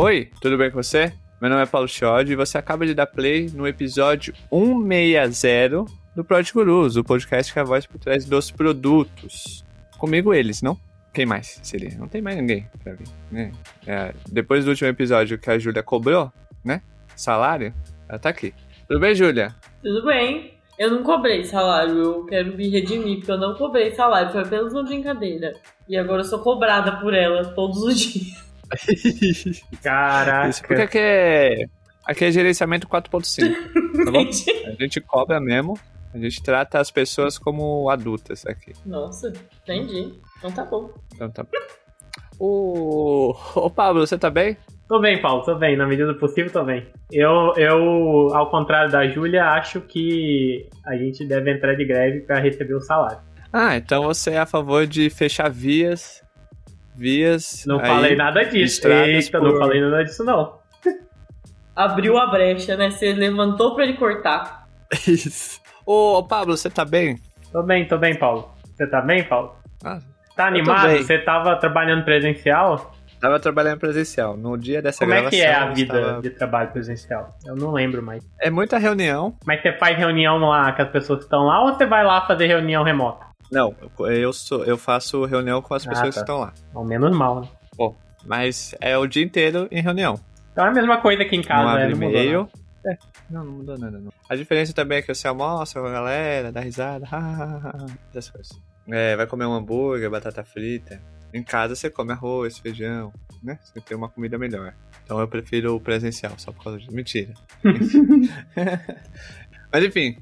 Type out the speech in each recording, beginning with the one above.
Oi, tudo bem com você? Meu nome é Paulo Chiodi e você acaba de dar play no episódio 160 do Prod Gurus, o podcast que é a voz por trás dos produtos. Comigo eles, não? Quem mais seria? Não tem mais ninguém pra vir, né? É, depois do último episódio que a Júlia cobrou, né? Salário, ela tá aqui. Tudo bem, Júlia? Tudo bem. Eu não cobrei salário, eu quero me redimir, porque eu não cobrei salário, foi apenas uma brincadeira. E agora eu sou cobrada por ela todos os dias. Caraca. Isso porque aqui é, aqui é gerenciamento 4.5, tá bom? A gente cobra mesmo, a gente trata as pessoas como adultas aqui. Nossa, entendi. Então tá bom. Então tá bom. O... Ô Pablo, você tá bem? Tô bem, Paulo, tô bem. Na medida do possível, tô bem. Eu, eu ao contrário da Júlia, acho que a gente deve entrar de greve para receber o salário. Ah, então você é a favor de fechar vias. Vias. Não aí, falei nada disso. Eita, por- não falei nada disso, não. Abriu a brecha, né? Você levantou pra ele cortar. Isso. Ô, Pablo, você tá bem? Tô bem, tô bem, Paulo. Você tá bem, Paulo? Ah, Tá animado? Você tava trabalhando presencial? tava trabalhando presencial. No dia dessa Como é gravação. que é a vida estava- de trabalho presencial? Eu não lembro mais. É muita reunião. Mas você faz reunião lá com as pessoas que estão lá ou você vai lá fazer reunião remota? Não, eu, sou, eu faço reunião com as Ah, pessoas que tá. estão lá. Ao menos mal, né? Mas é o dia inteiro em reunião. Então é a mesma coisa aqui em casa, não né? abre Não mudou e-mail. É, não, não mudou nada, não. A diferença também é que você almoça com a galera, dá risada, essas coisas. É, vai comer um hambúrguer, batata frita. Em casa você come arroz, feijão, né? Você tem uma comida melhor. Então eu prefiro o presencial, só por causa disso. Mentira. Mas enfim,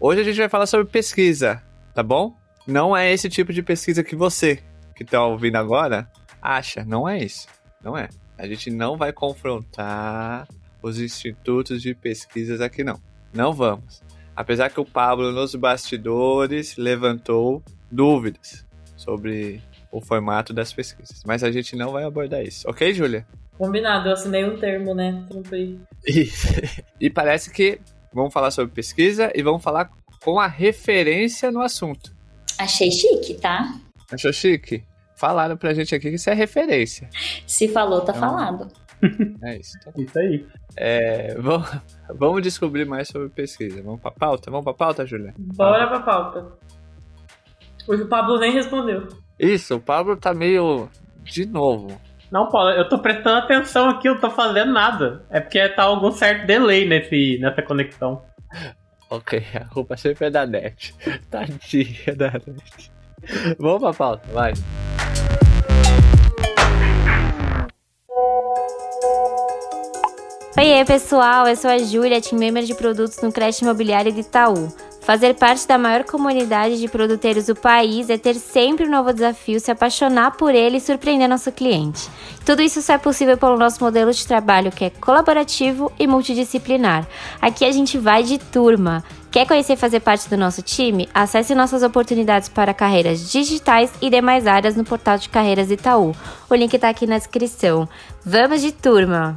hoje a gente vai falar sobre pesquisa, tá bom? Não é esse tipo de pesquisa que você, que tá ouvindo agora, acha. Não é isso. Não é. A gente não vai confrontar os institutos de pesquisas aqui, não. Não vamos. Apesar que o Pablo, nos bastidores, levantou dúvidas sobre o formato das pesquisas. Mas a gente não vai abordar isso. Ok, Júlia? Combinado, eu assinei um termo, né? Cumpri. e parece que vamos falar sobre pesquisa e vamos falar com a referência no assunto. Achei chique, tá? Achou chique? Falaram pra gente aqui que isso é referência. Se falou, tá Então- falado. É isso. Então, Isso aí. é, vamos, vamos descobrir mais sobre pesquisa. Vamos pra pauta? Vamos pra pauta, Júlia? Bora pra pauta. Hoje o Pablo nem respondeu. Isso, o Pablo tá meio. De novo. Não, Paulo, eu tô prestando atenção aqui, eu tô fazendo nada. É porque tá algum certo delay nesse, nessa conexão. Ok, a culpa sempre é da net. Tadinha da net. Vamos pra pauta, vai. Oiê, pessoal, eu sou a Júlia, team member de produtos no Creche Imobiliário de Itaú. Fazer parte da maior comunidade de produteiros do país é ter sempre um novo desafio, se apaixonar por ele e surpreender nosso cliente. Tudo isso só é possível pelo nosso modelo de trabalho que é colaborativo e multidisciplinar. Aqui a gente vai de turma. Quer conhecer e fazer parte do nosso time? Acesse nossas oportunidades para carreiras digitais e demais áreas no portal de carreiras Itaú. O link está aqui na descrição. Vamos de turma!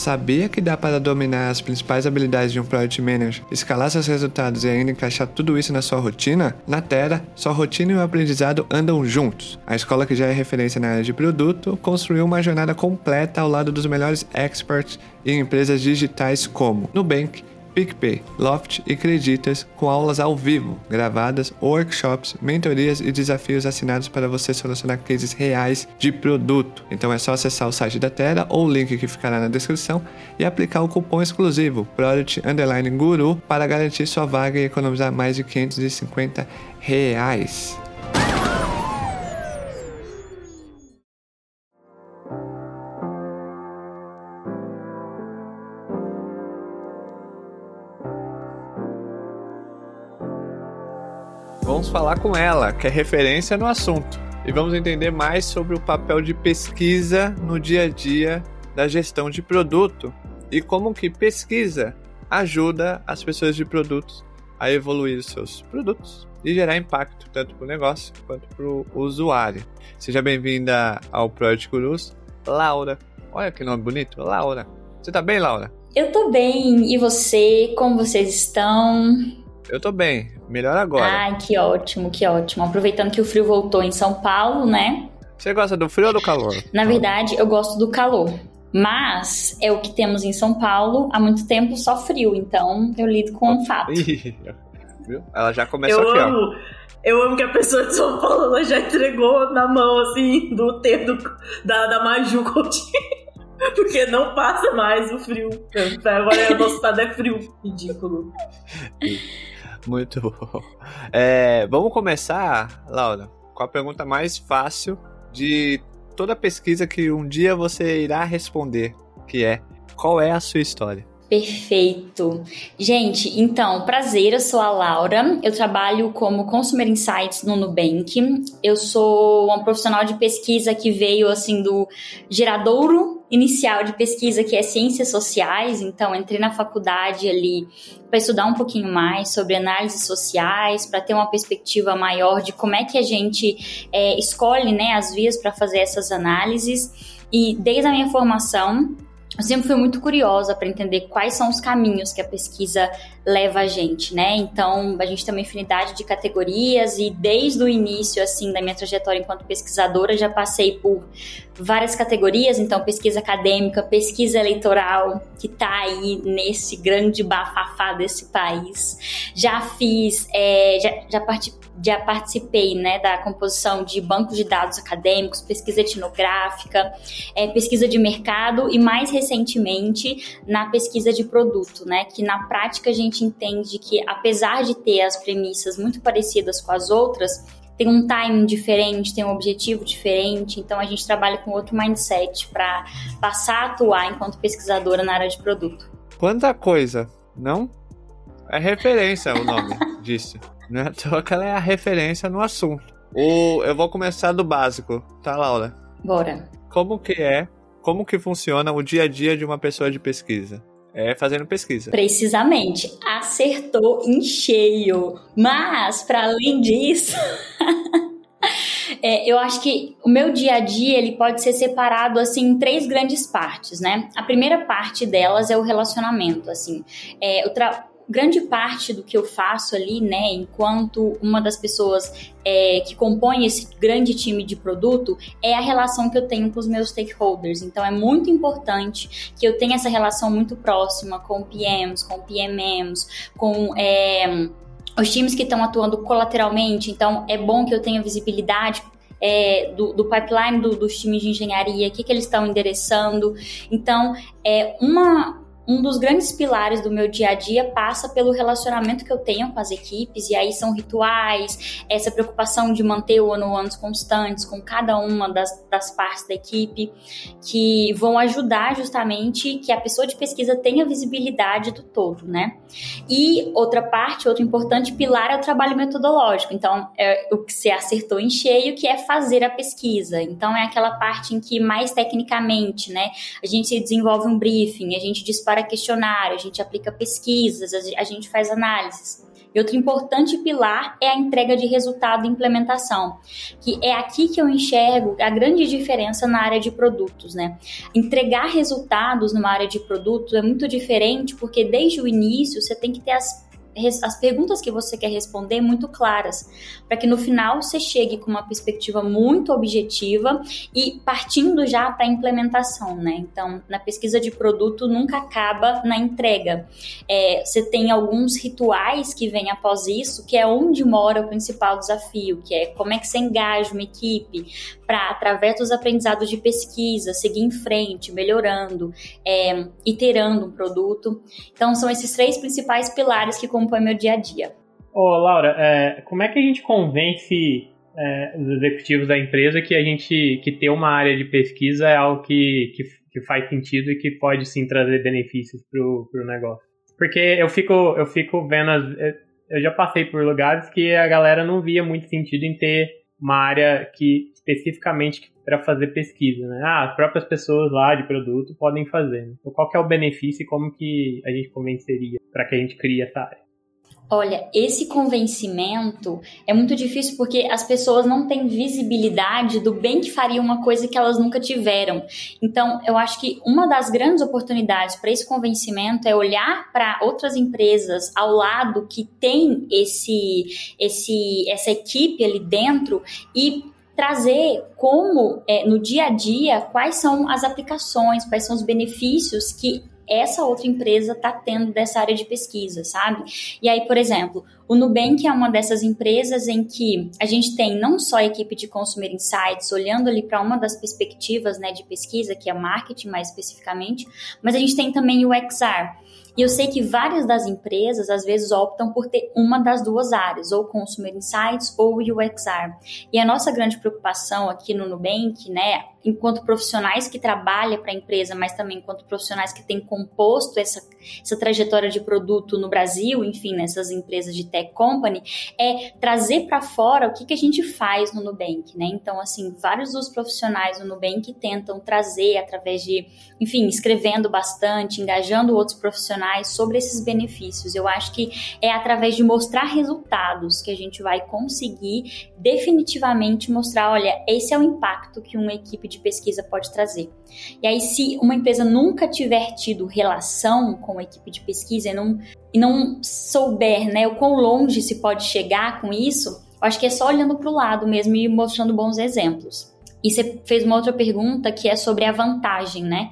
Sabia que dá para dominar as principais habilidades de um Product Manager, escalar seus resultados e ainda encaixar tudo isso na sua rotina? Na Terra, sua rotina e o aprendizado andam juntos. A escola que já é referência na área de produto construiu uma jornada completa ao lado dos melhores experts em empresas digitais como Nubank, PicPay, Loft e Creditas, com aulas ao vivo, gravadas, workshops, mentorias e desafios assinados para você solucionar cases reais de produto. Então é só acessar o site da Terra ou o link que ficará na descrição e aplicar o cupom exclusivo Product Underline Guru para garantir sua vaga e economizar mais de 550 reais. Vamos falar com ela, que é referência no assunto, e vamos entender mais sobre o papel de pesquisa no dia a dia da gestão de produto e como que pesquisa ajuda as pessoas de produtos a evoluir seus produtos e gerar impacto tanto para o negócio quanto para o usuário. Seja bem-vinda ao Project Gurus, Laura. Olha que nome bonito, Laura. Você tá bem, Laura? Eu tô bem, e você? Como vocês estão? Eu tô bem. melhor agora. Ai, que ótimo, que ótimo. Aproveitando que o frio voltou em São Paulo, né? Você gosta do frio ou do calor? Na verdade, eu gosto do calor. Mas é o que temos em São Paulo há muito tempo, só frio. Então eu lido com o fato. Viu? Ela já começou Eu aqui, ó. amo. Eu amo que a pessoa de São Paulo ela já entregou na mão, assim, do dedo da, da Maju Coutinho. Porque não passa mais o frio. Agora o nosso estado é frio. Ridículo. Muito bom. É, vamos começar, Laura, com a pergunta mais fácil de toda pesquisa que um dia você irá responder, que é qual é a sua história? Perfeito. Gente, então, prazer, eu sou a Laura, eu trabalho como Consumer Insights no Nubank. Eu sou uma profissional de pesquisa que veio, assim, do geradouro inicial de pesquisa, que é Ciências Sociais. Então, entrei na faculdade ali para estudar um pouquinho mais sobre análises sociais, para ter uma perspectiva maior de como é que a gente é, escolhe, né, as vias para fazer essas análises. E desde a minha formação, eu sempre fui muito curiosa para entender quais são os caminhos que a pesquisa leva a gente, né? Então, a gente tem uma infinidade de categorias e desde o início, assim, da minha trajetória enquanto pesquisadora, já passei por várias categorias, então pesquisa acadêmica, pesquisa eleitoral, que tá aí nesse grande bafafá desse país. Já fiz, é, já, já, já participei, né, da composição de bancos de dados acadêmicos, pesquisa etnográfica, é, pesquisa de mercado e mais na pesquisa de produto, né, que na prática a gente entende que apesar de ter as premissas muito parecidas com as outras, tem um timing diferente, tem um objetivo diferente, então a gente trabalha com outro mindset para passar a atuar enquanto pesquisadora na área de produto. Quanta coisa, não? É referência o nome disso. Né? Então ela é a referência no assunto. O, eu vou começar do básico, tá, Laura? Bora. Como que é, como que funciona o dia a dia de uma pessoa de pesquisa? É fazendo pesquisa. Precisamente, acertou em cheio. Mas, para além disso, é, eu acho que o meu dia a dia ele pode ser separado assim em três grandes partes, né? A primeira parte delas é o relacionamento, assim. É, o grande parte do que eu faço ali, né, enquanto uma das pessoas é, que compõe esse grande time de produto, é a relação que eu tenho com os meus stakeholders. Então é muito importante que eu tenha essa relação muito próxima com PMs, com PMMs, com é, os times que estão atuando colateralmente. Então é bom que eu tenha visibilidade é, do, do, pipeline do, dos times de engenharia, o que, que eles estão endereçando. Então, é uma, um dos grandes pilares do meu dia a dia passa pelo relacionamento que eu tenho com as equipes, e aí são rituais, essa preocupação de manter o one-on-ones constantes com cada uma das, das partes da equipe, que vão ajudar justamente que a pessoa de pesquisa tenha visibilidade do todo, né? E outra parte, outro importante pilar é o trabalho metodológico. Então, é o que você acertou em cheio, que é fazer a pesquisa. Então, é aquela parte em que mais tecnicamente, né, a gente desenvolve um briefing, a gente dispara questionário, a gente aplica pesquisas, a gente faz análises. E outro importante pilar é a entrega de resultado e implementação, que é aqui que eu enxergo a grande diferença na área de produtos, né? Entregar resultados numa área de produtos é muito diferente porque desde o início você tem que ter as as perguntas que você quer responder muito claras, para que no final você chegue com uma perspectiva muito objetiva e partindo já para a implementação, né? Então, na pesquisa de produto nunca acaba na entrega. É, você tem alguns rituais que vêm após isso, que é onde mora o principal desafio, que é como é que você engaja uma equipe para, através dos aprendizados de pesquisa, seguir em frente, melhorando, é, iterando um produto. Então, são esses três principais pilares que compõem meu dia a dia. Ô, Laura, é, como é que a gente convence é, os executivos da empresa que a gente que ter uma área de pesquisa é algo que, que, que faz sentido e que pode sim trazer benefícios para o negócio? Porque eu fico, eu fico vendo, as, eu já passei por lugares que a galera não via muito sentido em ter uma área que especificamente para fazer pesquisa, né? Ah, as próprias pessoas lá de produto podem fazer. Né? Então, qual é o benefício e como que a gente convenceria para que a gente crie essa área? Olha, esse convencimento é muito difícil porque as pessoas não têm visibilidade do bem que faria uma coisa que elas nunca tiveram. Então, eu acho que uma das grandes oportunidades para esse convencimento é olhar para outras empresas ao lado que tem esse, esse, essa equipe ali dentro e trazer como é, no dia a dia quais são as aplicações, quais são os benefícios que essa outra empresa está tendo dessa área de pesquisa, sabe? E aí, por exemplo, o Nubank é uma dessas empresas em que a gente tem não só a equipe de Consumer Insights, olhando ali para uma das perspectivas né, de pesquisa, que é marketing mais especificamente, mas a gente tem também o XR. E eu sei que várias das empresas às vezes optam por ter uma das duas áreas, ou Consumer Insights ou UXR. E a nossa grande preocupação aqui no Nubank, né, enquanto profissionais que trabalham para a empresa, mas também enquanto profissionais que têm composto essa, essa trajetória de produto no Brasil, enfim, nessas empresas de tech company, é trazer para fora o que, que a gente faz no Nubank, né? Então, assim, vários dos profissionais no Nubank tentam trazer através de, enfim, escrevendo bastante, engajando outros profissionais sobre esses benefícios. Eu acho que é através de mostrar resultados que a gente vai conseguir definitivamente mostrar, olha, esse é o impacto que uma equipe de pesquisa pode trazer. E aí, se uma empresa nunca tiver tido relação com a equipe de pesquisa e não, e não souber né, o quão longe se pode chegar com isso, eu acho que é só olhando para o lado mesmo e mostrando bons exemplos. E você fez uma outra pergunta que é sobre a vantagem, né?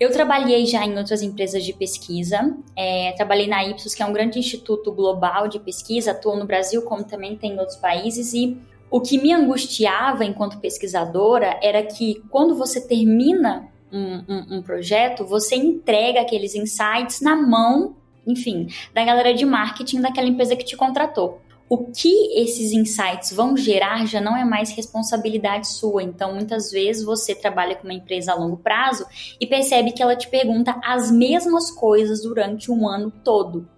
Eu trabalhei já em outras empresas de pesquisa, é, trabalhei na Ipsos, que é um grande instituto global de pesquisa, atuou no Brasil, como também tem em outros países, e o que me angustiava enquanto pesquisadora era que quando você termina um, um, um projeto, você entrega aqueles insights na mão, enfim, da galera de marketing daquela empresa que te contratou o que esses insights vão gerar já não é mais responsabilidade sua. Então, muitas vezes você trabalha com uma empresa a longo prazo e percebe que ela te pergunta as mesmas coisas durante um ano todo.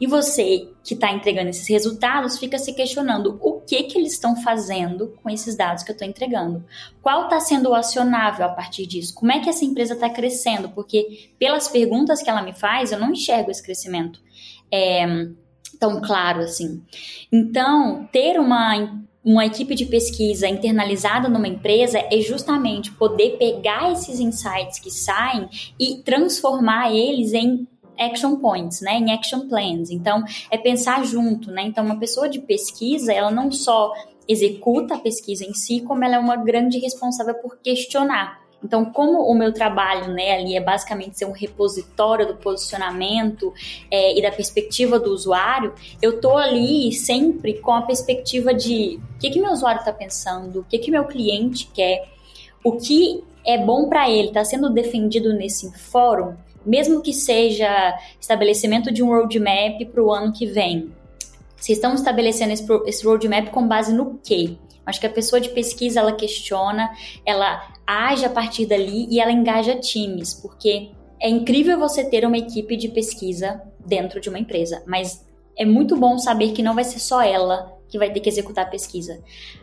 E você que está entregando esses resultados fica se questionando o que que eles estão fazendo com esses dados que eu estou entregando. Qual está sendo acionável a partir disso? Como é que essa empresa está crescendo? Porque pelas perguntas que ela me faz, eu não enxergo esse crescimento é, tão claro assim. Então, ter uma uma equipe de pesquisa internalizada numa empresa é justamente poder pegar esses insights que saem e transformar eles em action points, né, em action plans. Então, é pensar junto, né? Então, uma pessoa de pesquisa, ela não só executa a pesquisa em si, como ela é uma grande responsável por questionar. Então, como o meu trabalho né, ali é basicamente ser um repositório do posicionamento é, e da perspectiva do usuário, eu tô ali sempre com a perspectiva de o que, que meu usuário está pensando, o que, que meu cliente quer, o que é bom para ele, está sendo defendido nesse fórum mesmo que seja estabelecimento de um roadmap para o ano que vem. Vocês estão estabelecendo esse roadmap com base no quê? Acho que a pessoa de pesquisa ela questiona, ela age a partir dali e ela engaja times, porque é incrível você ter uma equipe de pesquisa dentro de uma empresa, mas é muito bom saber que não vai ser só ela que vai ter que executar a pesquisa.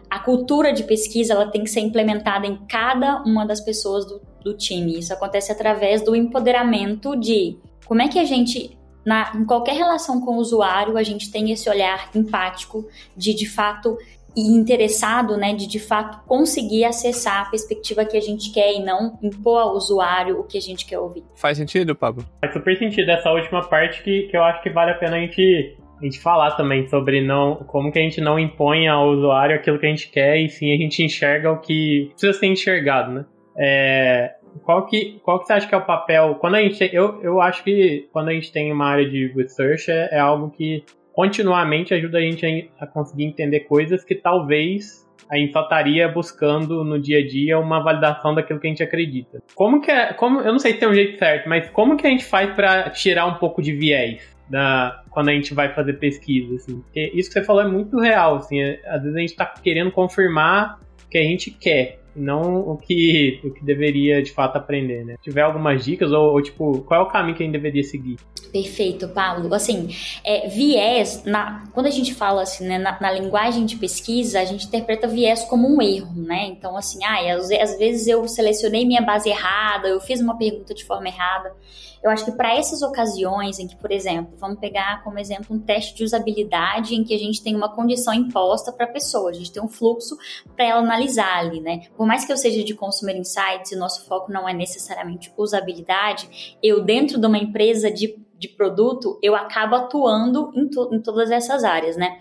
A cultura de pesquisa ela tem que ser implementada em cada uma das pessoas do, do time. Isso acontece através do empoderamento de como é que a gente na, em qualquer relação com o usuário, a gente tem esse olhar empático de de fato e interessado, né, de de fato conseguir acessar a perspectiva que a gente quer e não impor ao usuário o que a gente quer ouvir. Faz sentido, Pablo? Faz super sentido essa última parte que, que eu acho que vale a pena a gente a gente falar também sobre não como que a gente não impõe ao usuário aquilo que a gente quer e sim a gente enxerga o que precisa ser enxergado, né? É, qual que qual que você acha que é o papel quando a gente eu, eu acho que quando a gente tem uma área de research é, é algo que continuamente ajuda a gente a, conseguir entender coisas que talvez a gente só estaria buscando no dia a dia uma validação daquilo que a gente acredita. Como que é, como, eu não sei se tem um jeito certo, mas como que a gente faz para tirar um pouco de viés? da, quando a gente vai fazer pesquisa, assim. Porque isso que você falou é muito real, assim. É, às vezes a gente está querendo confirmar o que a gente quer, não o que, o que deveria de fato aprender, né? Se tiver algumas dicas, ou, ou, tipo, qual é o caminho que a gente deveria seguir? Perfeito, Paulo. Assim, é, viés, na, quando a gente fala assim, né, na, na, linguagem de pesquisa, a gente interpreta viés como um erro, né? Então, assim, ah, às, às vezes eu selecionei minha base errada, eu fiz uma pergunta de forma errada. Eu acho que para essas ocasiões em que, por exemplo, vamos pegar como exemplo um teste de usabilidade em que a gente tem uma condição imposta para a pessoa, a gente tem um fluxo para ela analisar ali, né? Por mais que eu seja de consumer insights e nosso foco não é necessariamente usabilidade, eu dentro de uma empresa de de produto, eu acabo atuando em, to em, todas essas áreas, né?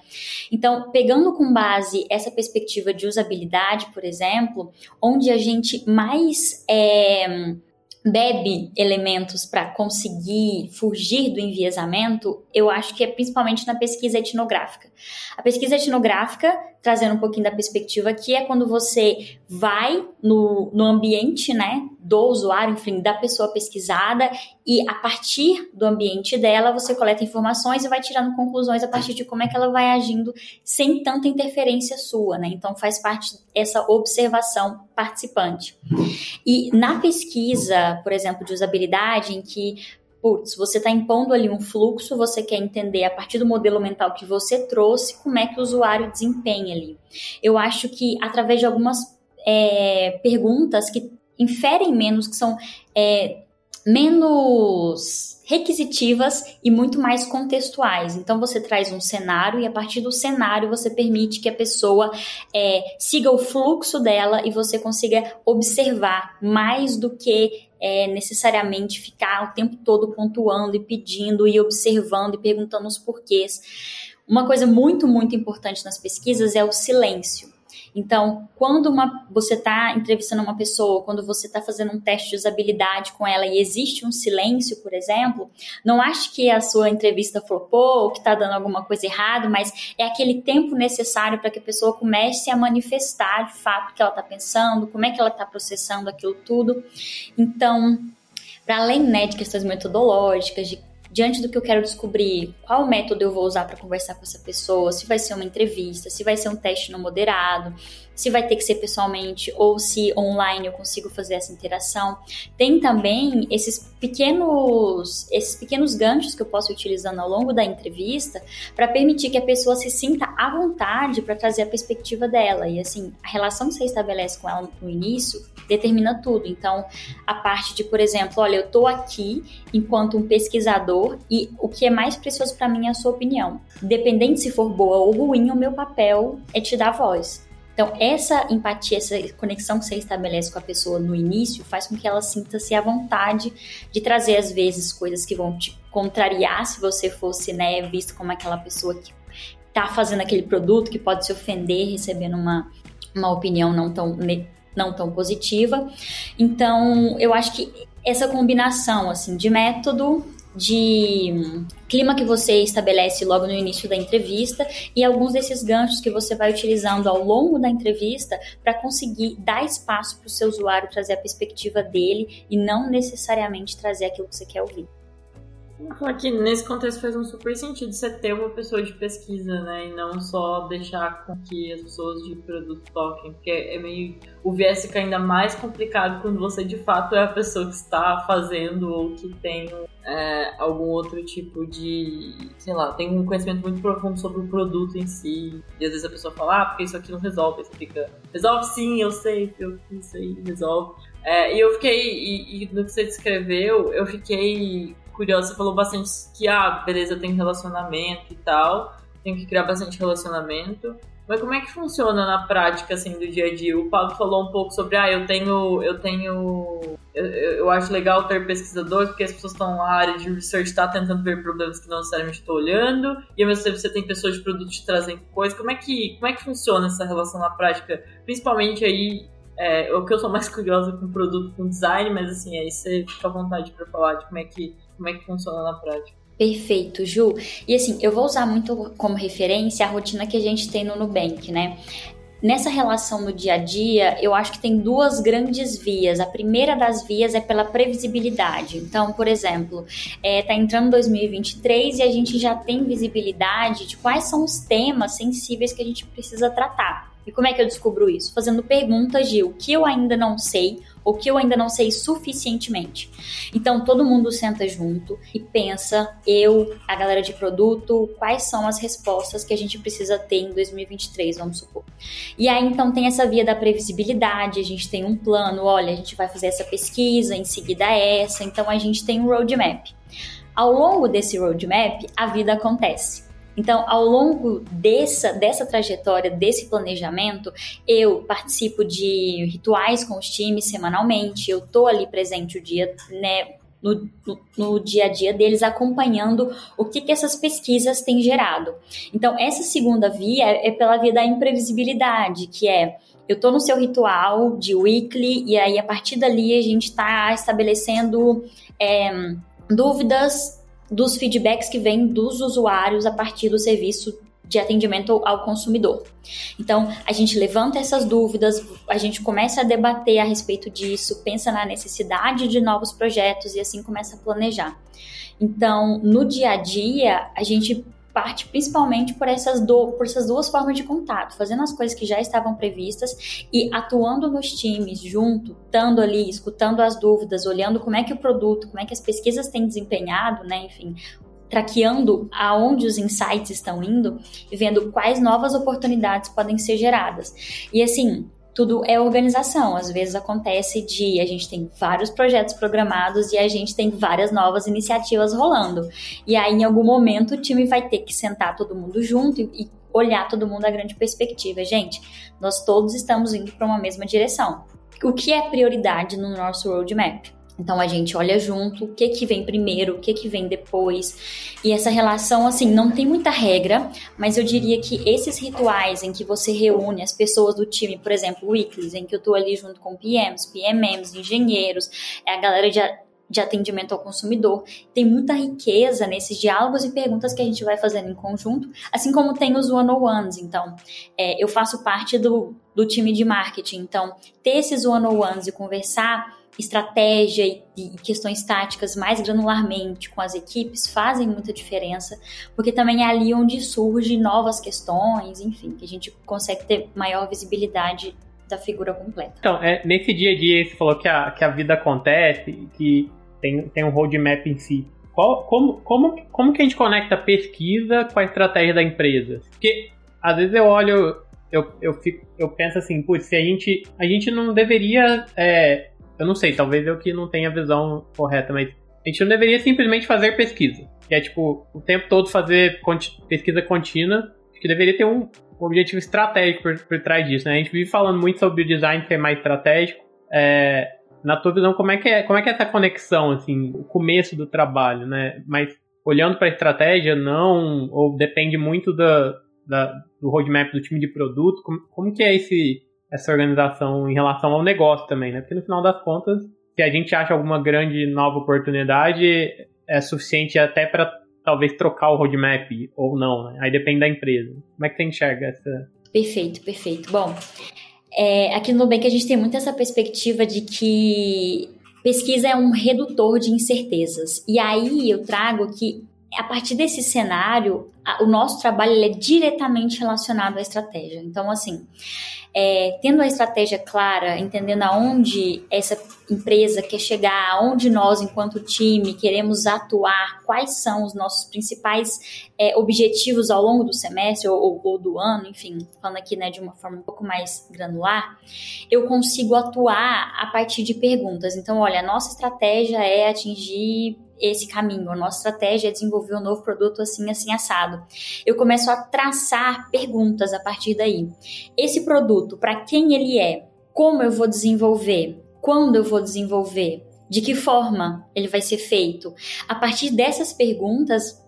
Então, pegando com base essa perspectiva de usabilidade, por exemplo, onde a gente mais é, bebe elementos para conseguir fugir do enviesamento, eu acho que é principalmente na pesquisa etnográfica. A pesquisa etnográfica, trazendo um pouquinho da perspectiva aqui, é quando você vai no, no ambiente né, do usuário, enfim, da pessoa pesquisada, e a partir do ambiente dela você coleta informações e vai tirando conclusões a partir de como é que ela vai agindo sem tanta interferência sua, né? Então faz parte essa observação participante. E na pesquisa, por exemplo, de usabilidade, em que putz, você está impondo ali um fluxo, você quer entender a partir do modelo mental que você trouxe, como é que o usuário desempenha ali. Eu acho que através de algumas é, perguntas que inferem menos, que são é, menos requisitivas e muito mais contextuais. Então você traz um cenário e a partir do cenário você permite que a pessoa é, siga o fluxo dela e você consiga observar mais do que é, necessariamente ficar o tempo todo pontuando e pedindo e observando e perguntando os porquês. Uma coisa muito, muito importante nas pesquisas é o silêncio. Então, quando uma, você está entrevistando uma pessoa, quando você está fazendo um teste de usabilidade com ela e existe um silêncio, por exemplo, não ache que a sua entrevista flopou ou que está dando alguma coisa errada, mas é aquele tempo necessário para que a pessoa comece a manifestar de fato o que ela está pensando, como é que ela está processando aquilo tudo. Então, para além né, de questões metodológicas, de diante do que eu quero descobrir, qual método eu vou usar para conversar com essa pessoa, se vai ser uma entrevista, se vai ser um teste não moderado, se vai ter que ser pessoalmente ou se online eu consigo fazer essa interação. Tem também esses pequenos, esses pequenos ganchos que eu posso utilizando ao longo da entrevista para permitir que a pessoa se sinta à vontade para trazer a perspectiva dela. E assim, a relação que você estabelece com ela no início determina tudo. Então, a parte de, por exemplo, olha, eu estou aqui enquanto um pesquisador e o que é mais precioso para mim é a sua opinião. Independente se for boa ou ruim, o meu papel é te dar voz. Então, essa empatia, essa conexão que você estabelece com a pessoa no início faz com que ela sinta-se à vontade de trazer, às vezes, coisas que vão te contrariar se você fosse, né, visto como aquela pessoa que tá fazendo aquele produto, que pode se ofender recebendo uma, uma opinião não tão, não tão positiva. Então, eu acho que essa combinação, assim, de método de clima que você estabelece logo no início da entrevista e alguns desses ganchos que você vai utilizando ao longo da entrevista para conseguir dar espaço para o seu usuário trazer a perspectiva dele e não necessariamente trazer aquilo que você quer ouvir. Aqui, nesse contexto faz um super sentido você ter uma pessoa de pesquisa, né? E não só deixar com que as pessoas de produto toquem. Porque é meio. O viés fica ainda mais complicado quando você de fato é a pessoa que está fazendo ou que tem é, algum outro tipo de. sei lá, tem um conhecimento muito profundo sobre o produto em si. E às vezes a pessoa fala, ah, porque isso aqui não resolve. Aí você fica, resolve sim, eu sei, eu, isso aí resolve. É, e eu fiquei, e, e no que você descreveu, eu fiquei curiosa, falou bastante que, ah, beleza, tenho relacionamento e tal, tenho que criar bastante relacionamento. Mas como é que funciona na prática, assim, do dia a dia? O Paulo falou um pouco sobre, ah, eu tenho, eu tenho, eu, eu acho legal ter pesquisadores, porque as pessoas estão na área de research, está tentando ver problemas que não necessariamente estou olhando, e ao mesmo tempo você tem pessoas de produto te trazendo coisas. Como é que, como é que funciona essa relação na prática? Principalmente aí é, o que eu sou mais curiosa com produto, com design, mas assim, aí você fica à vontade para falar de como é que como é que funciona na prática. Perfeito, Ju. E assim, eu vou usar muito como referência a rotina que a gente tem no Nubank, né? Nessa relação no dia a dia, eu acho que tem duas grandes vias. A primeira das vias é pela previsibilidade. Então, por exemplo, é, tá entrando 2023 e a gente já tem visibilidade de quais são os temas sensíveis que a gente precisa tratar. E como é que eu descubro isso? Fazendo perguntas de o que eu ainda não sei, ou que eu ainda não sei suficientemente. Então todo mundo senta junto e pensa, eu, a galera de produto, quais são as respostas que a gente precisa ter em 2023, vamos supor. E aí então tem essa via da previsibilidade, a gente tem um plano, olha, a gente vai fazer essa pesquisa, em seguida essa, então a gente tem um roadmap. Ao longo desse roadmap, a vida acontece. Então, ao longo dessa, dessa trajetória, desse planejamento, eu participo de rituais com os times semanalmente, eu tô ali presente o dia, né, no, no, no, dia a dia deles, acompanhando o que, que essas pesquisas têm gerado. Então, essa segunda via é pela via da imprevisibilidade, que é eu estou no seu ritual de weekly, e aí a partir dali a gente está estabelecendo é, dúvidas dos feedbacks que vêm dos usuários a partir do serviço de atendimento ao consumidor. Então, a gente levanta essas dúvidas, a gente começa a debater a respeito disso, pensa na necessidade de novos projetos e assim começa a planejar. Então, no dia a dia, a gente parte principalmente por essas, do, por essas duas formas de contato, fazendo as coisas que já estavam previstas e atuando nos times junto, estando ali, escutando as dúvidas, olhando como é que o produto, como é que as pesquisas têm desempenhado, né? Enfim, traqueando aonde os insights estão indo e vendo quais novas oportunidades podem ser geradas. E assim, tudo é organização. Às vezes acontece de a gente tem vários projetos programados e a gente tem várias novas iniciativas rolando. E aí, em algum momento, o time vai ter que sentar todo mundo junto e, olhar todo mundo a grande perspectiva. Gente, nós todos estamos indo para uma mesma direção. O que é prioridade no nosso roadmap? Então a gente olha junto o que que vem primeiro, o que que vem depois. E essa relação assim não tem muita regra, mas eu diria que esses rituais em que você reúne as pessoas do time, por exemplo, weeklies, em que eu tô ali junto com PMs, PMMs, engenheiros, é a galera de de atendimento ao consumidor. Tem muita riqueza nesses diálogos e perguntas que a gente vai fazendo em conjunto, assim como tem os one-on-ones. Então, é, eu faço parte do, do time de marketing, então, ter esses one-on-ones e conversar estratégia e, questões táticas mais granularmente com as equipes fazem muita diferença, porque também é ali onde surgem novas questões, enfim, que a gente consegue ter maior visibilidade da figura completa. Então, é, nesse dia a dia você falou que a, que a vida acontece, que tem, tem um roadmap em si. Qual, como, como, como que a gente conecta a pesquisa com a estratégia da empresa? Porque às vezes eu olho, eu, eu, fico, eu penso assim, putz, se a gente, a gente não deveria é, eu não sei, talvez eu que não tenha a visão correta, mas a gente não deveria simplesmente fazer pesquisa. Que é tipo, o tempo todo fazer pesquisa contínua. Que deveria ter um objetivo estratégico por, por trás disso, né? A gente vive falando muito sobre o design ser mais estratégico. É, na tua visão, como é que é, como é que é essa conexão, assim, o começo do trabalho, né? Mas olhando para a estratégia, não, ou depende muito da, da, do roadmap do time de produto, como, como que é esse, essa organização em relação ao negócio também, né? Porque no final das contas, se a gente acha alguma grande nova oportunidade, é suficiente até para talvez trocar o roadmap ou não, né? Aí depende da empresa. Como é que você enxerga essa? Perfeito, perfeito. Bom, é, aqui no Nubank a gente tem muito essa perspectiva de que pesquisa é um redutor de incertezas. E aí eu trago que a partir desse cenário, a, o nosso trabalho é diretamente relacionado à estratégia. Então, assim, é, tendo a estratégia clara, entendendo aonde essa empresa quer chegar, aonde nós, enquanto time, queremos atuar, quais são os nossos principais é, objetivos ao longo do semestre ou, ou, ou, do ano, enfim, falando aqui né, de uma forma um pouco mais granular, eu consigo atuar a partir de perguntas. Então, olha, a nossa estratégia é atingir esse caminho. A nossa estratégia é desenvolver um novo produto assim, assim, assado. Eu começo a traçar perguntas a partir daí. Esse produto, para quem ele é? Como eu vou desenvolver? Quando eu vou desenvolver? De que forma ele vai ser feito? A partir dessas perguntas,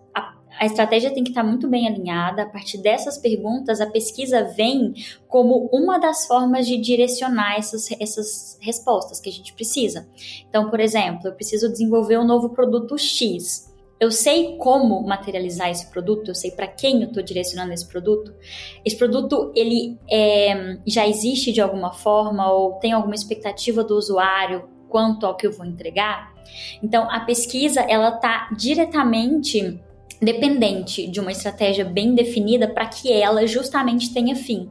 a estratégia tem que estar muito bem alinhada. A partir dessas perguntas, a pesquisa vem como uma das formas de direcionar essas, essas respostas que a gente precisa. Então, por exemplo, eu preciso desenvolver um novo produto X. Eu sei como materializar esse produto, eu sei para quem eu estou direcionando esse produto. Esse produto ele é, já existe de alguma forma ou tem alguma expectativa do usuário quanto ao que eu vou entregar. Então, a pesquisa ela está diretamente dependente de uma estratégia bem definida para que ela justamente tenha fim.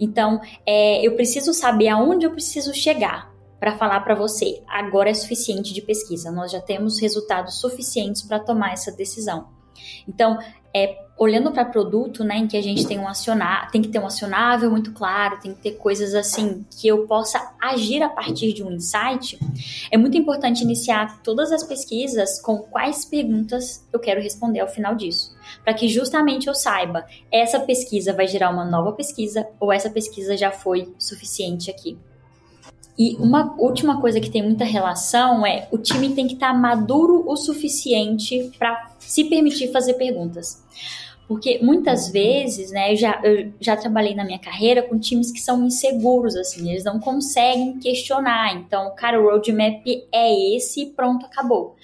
Então, é, eu preciso saber aonde eu preciso chegar para falar para você, agora é suficiente de pesquisa, nós já temos resultados suficientes para tomar essa decisão. Então, é, olhando para produto, né, em que a gente tem um acionar, tem que ter um acionável muito claro, tem que ter coisas assim que eu possa agir a partir de um insight, é muito importante iniciar todas as pesquisas com quais perguntas eu quero responder ao final disso, para que justamente eu saiba, essa pesquisa vai gerar uma nova pesquisa ou essa pesquisa já foi suficiente aqui. E uma última coisa que tem muita relação é o time tem que estar tá maduro o suficiente para se permitir fazer perguntas. Porque muitas vezes, né, eu já, eu já trabalhei na minha carreira com times que são inseguros, assim, eles não conseguem questionar. Então, cara, o roadmap é esse e pronto, acabou.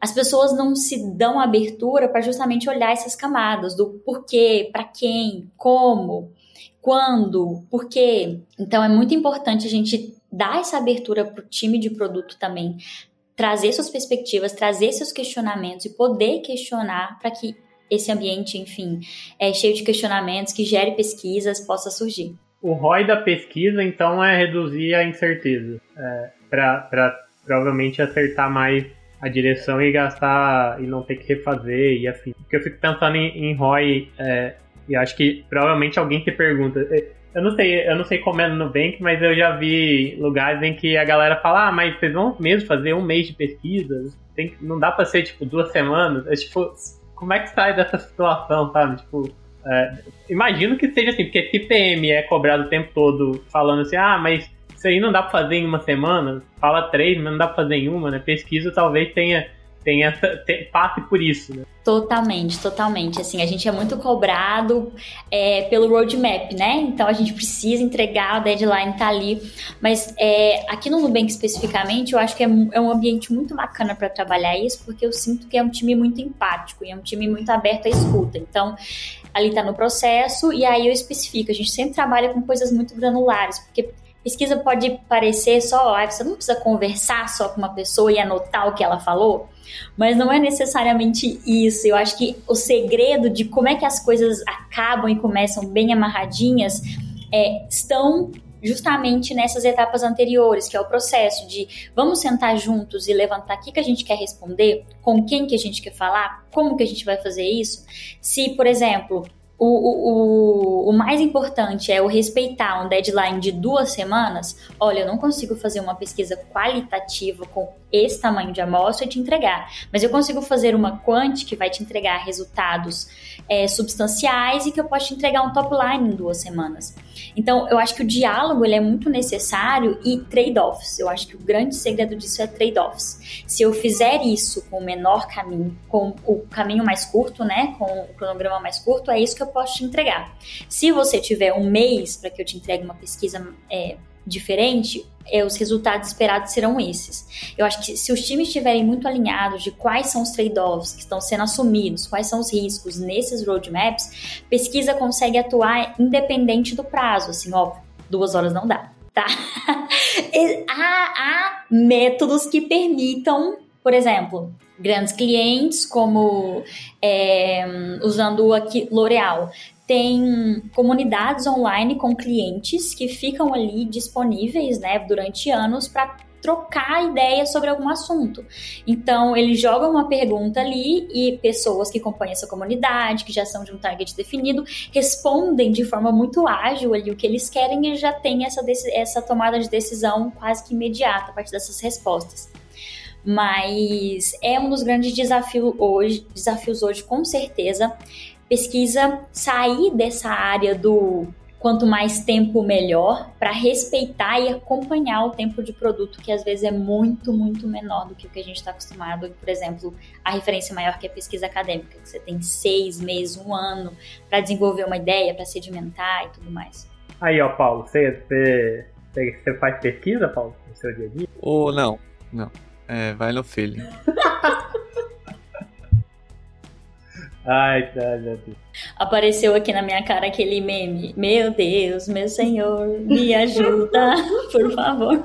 As pessoas não se dão abertura para justamente olhar essas camadas do porquê, para quem, como, quando, por quê. Então, é muito importante a gente dar essa abertura para o time de produto também, trazer suas perspectivas, trazer seus questionamentos e poder questionar para que esse ambiente, enfim, é cheio de questionamentos, que gere pesquisas, possa surgir. O ROI da pesquisa, então, é reduzir a incerteza, é, para provavelmente acertar mais a direção e gastar e não ter que refazer e afim. Porque eu fico pensando em, em ROI, é, e acho que provavelmente alguém se pergunta, é, eu não sei, eu não sei como é no Nubank, mas eu já vi lugares em que a galera fala, ah, mas vocês vão mesmo fazer um mês de pesquisa? Tem, não dá pra ser, tipo, duas semanas? É tipo, como é que sai dessa situação, sabe? Tipo, é, imagino que seja assim, porque se PM é cobrado o tempo todo falando assim, ah, mas isso aí não dá pra fazer em uma semana, fala três, mas não dá pra fazer em uma, né? Pesquisa talvez tenha tem essa, tem, passe por isso, né? Totalmente, totalmente. Assim, a gente é muito cobrado é, pelo roadmap, né? Então a gente precisa entregar, o deadline tá ali. Mas é, aqui no Nubank especificamente, eu acho que é, é um ambiente muito bacana para trabalhar isso, porque eu sinto que é um time muito empático e é um time muito aberto à escuta. Então, ali tá no processo e aí eu especifico. A gente sempre trabalha com coisas muito granulares, porque pesquisa pode parecer só, você não precisa conversar só com uma pessoa e anotar o que ela falou, mas não é necessariamente isso. Eu acho que o segredo de como é que as coisas acabam e começam bem amarradinhas é, estão justamente nessas etapas anteriores, que é o processo de vamos sentar juntos e levantar o que, que a gente quer responder, com quem que a gente quer falar, como que a gente vai fazer isso. Se, por exemplo, o, o, o, mais importante é o respeitar um deadline de duas semanas. Olha, eu não consigo fazer uma pesquisa qualitativa com esse tamanho de amostra e te entregar, mas eu consigo fazer uma quant que vai te entregar resultados é, substanciais e que eu posso te entregar um top line em duas semanas. Então, eu acho que o diálogo ele é muito necessário e trade-offs. Eu acho que o grande segredo disso é trade-offs. Se eu fizer isso com o menor caminho, com o caminho mais curto, né, com o cronograma mais curto, é isso que eu posso te entregar. Se você tiver um mês para que eu te entregue uma pesquisa é, diferente, é, os resultados esperados serão esses. Eu acho que se os times estiverem muito alinhados de quais são os trade-offs que estão sendo assumidos, quais são os riscos nesses roadmaps, pesquisa consegue atuar independente do prazo. Assim, óbvio, duas horas não dá, tá? há, há métodos que permitam, por exemplo, grandes clientes, como é, usando aqui L'Oreal, tem comunidades online com clientes que ficam ali disponíveis, né, durante anos para trocar ideias sobre algum assunto. Então, eles jogam uma pergunta ali e pessoas que compõem essa comunidade, que já são de um target definido, respondem de forma muito ágil ali o que eles querem e já tem essa, essa tomada de decisão quase que imediata a partir dessas respostas. Mas é um dos grandes desafios hoje, desafios hoje com certeza, pesquisa sair dessa área do quanto mais tempo melhor, para respeitar e acompanhar o tempo de produto, que às vezes é muito, muito menor do que o que a gente está acostumado. Por exemplo, a referência maior que é a pesquisa acadêmica, que você tem seis meses, um ano para desenvolver uma ideia, para sedimentar e tudo mais. Aí, ó, Paulo, você, você, você faz pesquisa, Paulo, no seu dia a dia? Ou não, não. É, vai no feeling. Ai, tá, meu Deus. Apareceu aqui na minha cara aquele meme. Meu Deus, meu senhor, me ajuda, por favor.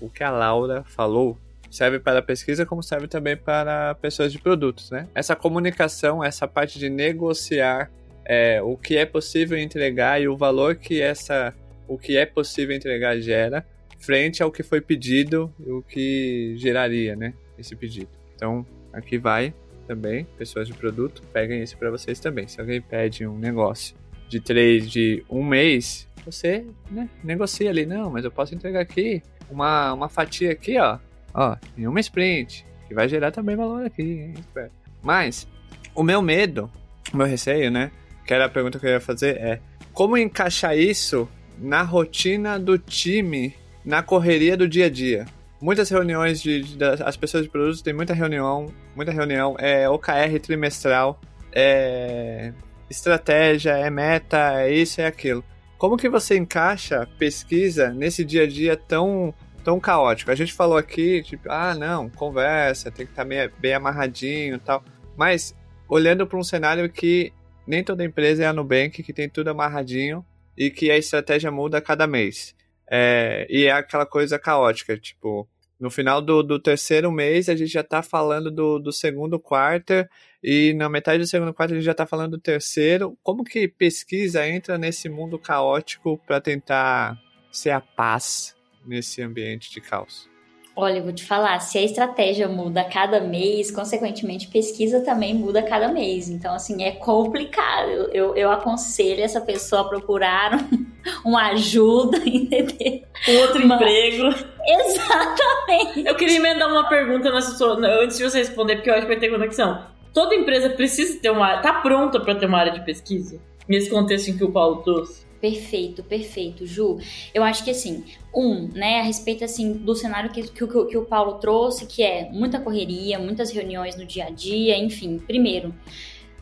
O que a Laura falou serve para pesquisa como serve também para pessoas de produtos, né? Essa comunicação, essa parte de negociar é, o que é possível entregar e o valor que essa o que é possível entregar gera frente ao que foi pedido e o que geraria, né, esse pedido. Então, aqui vai também, pessoas de produto, peguem isso para vocês também. Se alguém pede um negócio de três de um mês, você né, negocia ali, não, mas eu posso entregar aqui uma, uma fatia aqui, ó, ó, em uma sprint, que vai gerar também valor aqui, hein? Mas, o meu medo, o meu receio, né, que era a pergunta que eu ia fazer é, como encaixar isso na rotina do time, na correria do dia a dia? Muitas reuniões de, de, as pessoas de produtos têm muita reunião, muita reunião, é OKR trimestral, é estratégia, é meta, é isso, é aquilo. Como que você encaixa pesquisa nesse dia a dia tão, tão caótico? A gente falou aqui, tipo, ah, não, conversa, tem que estar tá bem amarradinho e tal. Mas, olhando para um cenário que nem toda empresa é a Nubank, que tem tudo amarradinho e que a estratégia muda a cada mês. É, e é aquela coisa caótica, tipo, no final do, do terceiro mês a gente já está falando do, do segundo quarto e na metade do segundo quarto a gente já está falando do terceiro. Como que pesquisa entra nesse mundo caótico para tentar ser a paz nesse ambiente de caos? Olha, eu vou te falar, se a estratégia muda a cada mês, consequentemente, pesquisa também muda a cada mês. Então, assim, é complicado. Eu, eu aconselho essa pessoa a procurar um, uma ajuda, entendeu? Outro Mas... emprego. Exatamente. Eu queria emendar uma pergunta nessa sua, antes de você responder, porque eu acho que vai ter conexão. Toda empresa precisa ter uma área, tá pronta para ter uma área de pesquisa? Nesse contexto em que o Paulo trouxe? Perfeito, perfeito, Ju. Eu acho que assim, um, né, a respeito assim do cenário que, que, que, o Paulo trouxe, que é muita correria, muitas reuniões no dia a dia, enfim. Primeiro,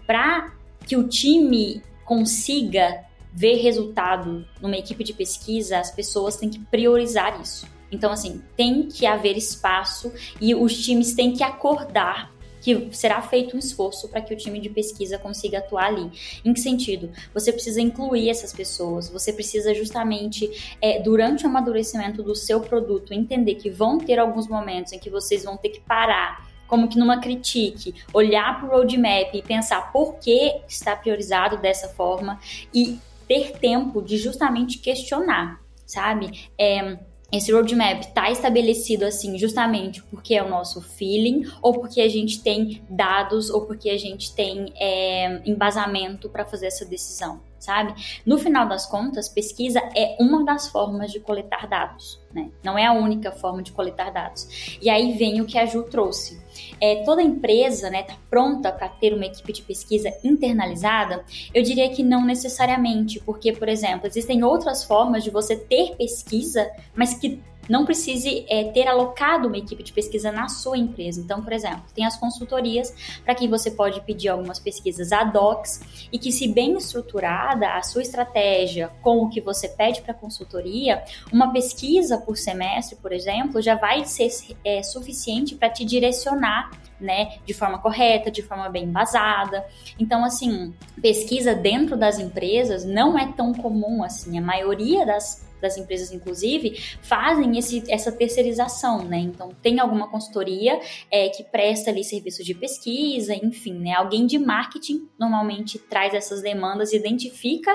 para que o time consiga ver resultado numa equipe de pesquisa, as pessoas têm que priorizar isso. Então, assim, tem que haver espaço e os times têm que acordar que será feito um esforço para que o time de pesquisa consiga atuar ali. Em que sentido? Você precisa incluir essas pessoas, você precisa justamente, é, durante o amadurecimento do seu produto, entender que vão ter alguns momentos em que vocês vão ter que parar como que numa critique, olhar para o roadmap e pensar por que está priorizado dessa forma e ter tempo de justamente questionar, sabe? É, esse roadmap está estabelecido assim justamente porque é o nosso feeling, ou porque a gente tem dados, ou porque a gente tem é, embasamento para fazer essa decisão sabe? No final das contas, pesquisa é uma das formas de coletar dados, né? Não é a única forma de coletar dados. E aí vem o que a Ju trouxe. É, toda empresa né, tá pronta para ter uma equipe de pesquisa internalizada? Eu diria que não necessariamente, porque, por exemplo, existem outras formas de você ter pesquisa, mas que não precise é, ter alocado uma equipe de pesquisa na sua empresa. Então, por exemplo, tem as consultorias para quem você pode pedir algumas pesquisas ad hoc e que, se bem estruturada, a sua estratégia com o que você pede para a consultoria, uma pesquisa por semestre, por exemplo, já vai ser é, suficiente para te direcionar né, de forma correta, de forma bem embasada. Então, assim, pesquisa dentro das empresas não é tão comum assim. A maioria das das empresas, inclusive, fazem esse, essa terceirização, né? Então, tem alguma consultoria é, que presta ali serviço de pesquisa, enfim, né? Alguém de marketing normalmente traz essas demandas, identifica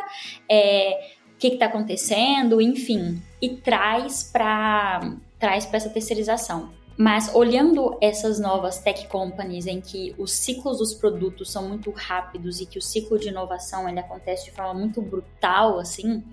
é, o que está acontecendo, enfim, e traz para traz essa terceirização. Mas olhando essas novas tech companies em que os ciclos dos produtos são muito rápidos e que o ciclo de inovação ele acontece de forma muito brutal, assim,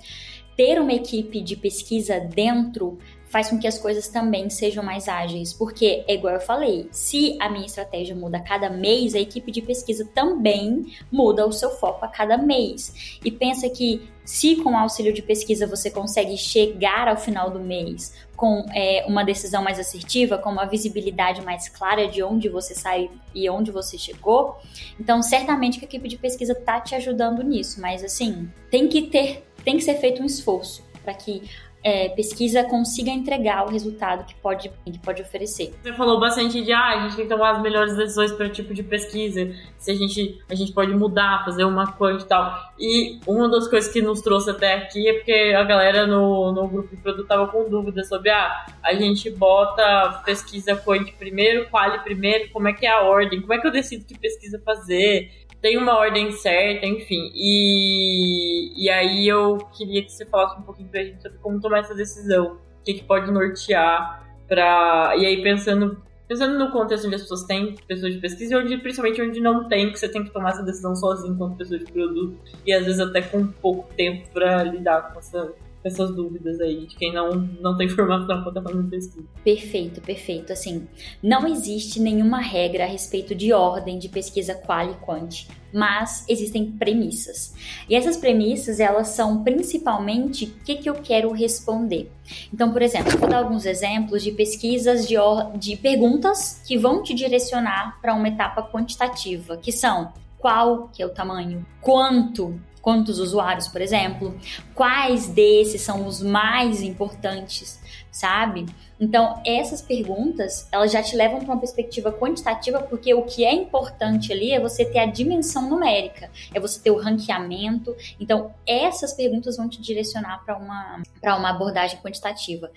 ter uma equipe de pesquisa dentro faz com que as coisas também sejam mais ágeis, porque é igual eu falei, se a minha estratégia muda a cada mês, a equipe de pesquisa também muda o seu foco a cada mês. E pensa que se com auxílio de pesquisa você consegue chegar ao final do mês com é, uma decisão mais assertiva, com uma visibilidade mais clara de onde você sai e onde você chegou, então certamente que a equipe de pesquisa está te ajudando nisso, mas assim, tem que ter tem que ser feito um esforço para que é, pesquisa consiga entregar o resultado que pode, que pode oferecer. Você falou bastante de ah, a gente tem que tomar as melhores decisões para o tipo de pesquisa, se a gente, a gente pode mudar, fazer uma coisa e tal. E uma das coisas que nos trouxe até aqui é porque a galera no, no grupo de produto tava com dúvidas sobre ah, a gente bota pesquisa quant primeiro, quali primeiro, como é que é a ordem, como é que eu decido que pesquisa fazer, tem uma ordem certa, enfim. E, e aí eu queria que você falasse um pouquinho pra gente sobre como tomar essa decisão. O que, que pode nortear pra. E aí pensando. Pensando no contexto onde as pessoas têm pessoas de pesquisa e onde, principalmente onde não tem, que você tem que tomar essa decisão sozinho enquanto pessoa de produto e às vezes até com pouco tempo para lidar com essa, essas dúvidas aí de quem não, não tem formação quando tá fazendo pesquisa. Perfeito, perfeito. Assim, não existe nenhuma regra a respeito de ordem de pesquisa qual e quant, mas existem premissas. E essas premissas, elas são principalmente o que, que eu quero responder. Então, por exemplo, vou dar alguns exemplos de pesquisas de, de perguntas que vão te direcionar para uma etapa quantitativa, que são qual que é o tamanho, quanto quantos usuários, por exemplo, quais desses são os mais importantes, sabe? Então, essas perguntas, elas já te levam para uma perspectiva quantitativa, porque o que é importante ali é você ter a dimensão numérica, é você ter o ranqueamento. Então, essas perguntas vão te direcionar para uma, para uma abordagem quantitativa.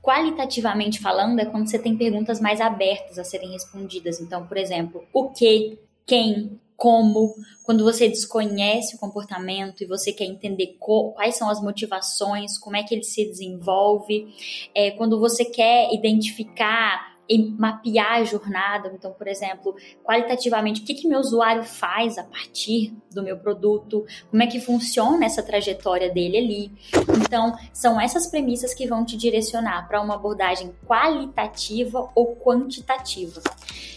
Qualitativamente falando, é quando você tem perguntas mais abertas a serem respondidas. Então, por exemplo, o que, quem, como, quando você desconhece o comportamento e você quer entender quais são as motivações, como é que ele se desenvolve, é, quando você quer identificar mapear a jornada. Então, por exemplo, qualitativamente, o que, que meu usuário faz a partir do meu produto, como é que funciona essa trajetória dele ali. Então, são essas premissas que vão te direcionar para uma abordagem qualitativa ou quantitativa.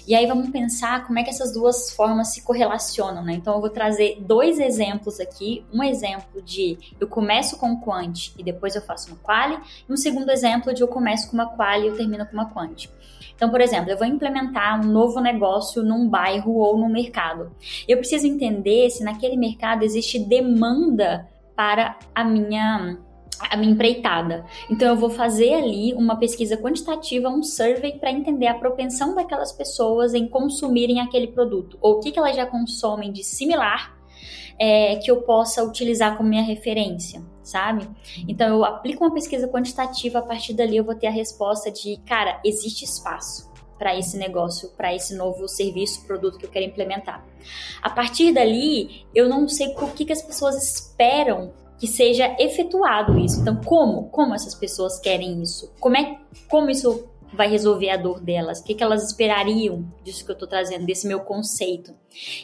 E aí vamos pensar como é que essas duas formas se correlacionam, né? Então eu vou trazer dois exemplos aqui, um exemplo de eu começo com quant e depois eu faço uma quali, e um segundo exemplo de eu começo com uma quali e eu termino com uma quant. Então, por exemplo, eu vou implementar um novo negócio num bairro ou num mercado. Eu preciso entender se naquele mercado existe demanda para a minha a minha empreitada. Então eu vou fazer ali uma pesquisa quantitativa, um survey para entender a propensão daquelas pessoas em consumirem aquele produto, ou o que, que elas já consomem de similar é, que eu possa utilizar como minha referência, sabe? Então eu aplico uma pesquisa quantitativa, a partir dali eu vou ter a resposta de, cara, existe espaço para esse negócio, para esse novo serviço, produto que eu quero implementar. A partir dali, eu não sei o que, que as pessoas esperam que seja efetuado isso. Então, como? Como essas pessoas querem isso? Como é como isso vai resolver a dor delas? O que, que elas esperariam disso que eu estou trazendo, desse meu conceito?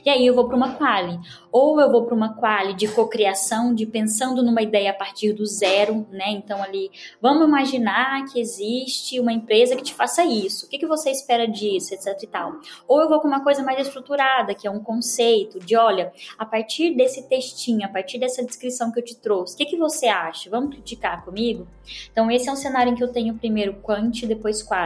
E aí eu vou para uma quali. Ou eu vou para uma quali de cocriação, de pensando numa ideia a partir do zero, né? Então ali, vamos imaginar que existe uma empresa que te faça isso. O que, que você espera disso, etc e tal. Ou eu vou com uma coisa mais estruturada, que é um conceito de, olha, a partir desse textinho, a partir dessa descrição que eu te trouxe, o que, que você acha? Vamos criticar comigo? Então esse é um cenário em que eu tenho primeiro quant, depois quali.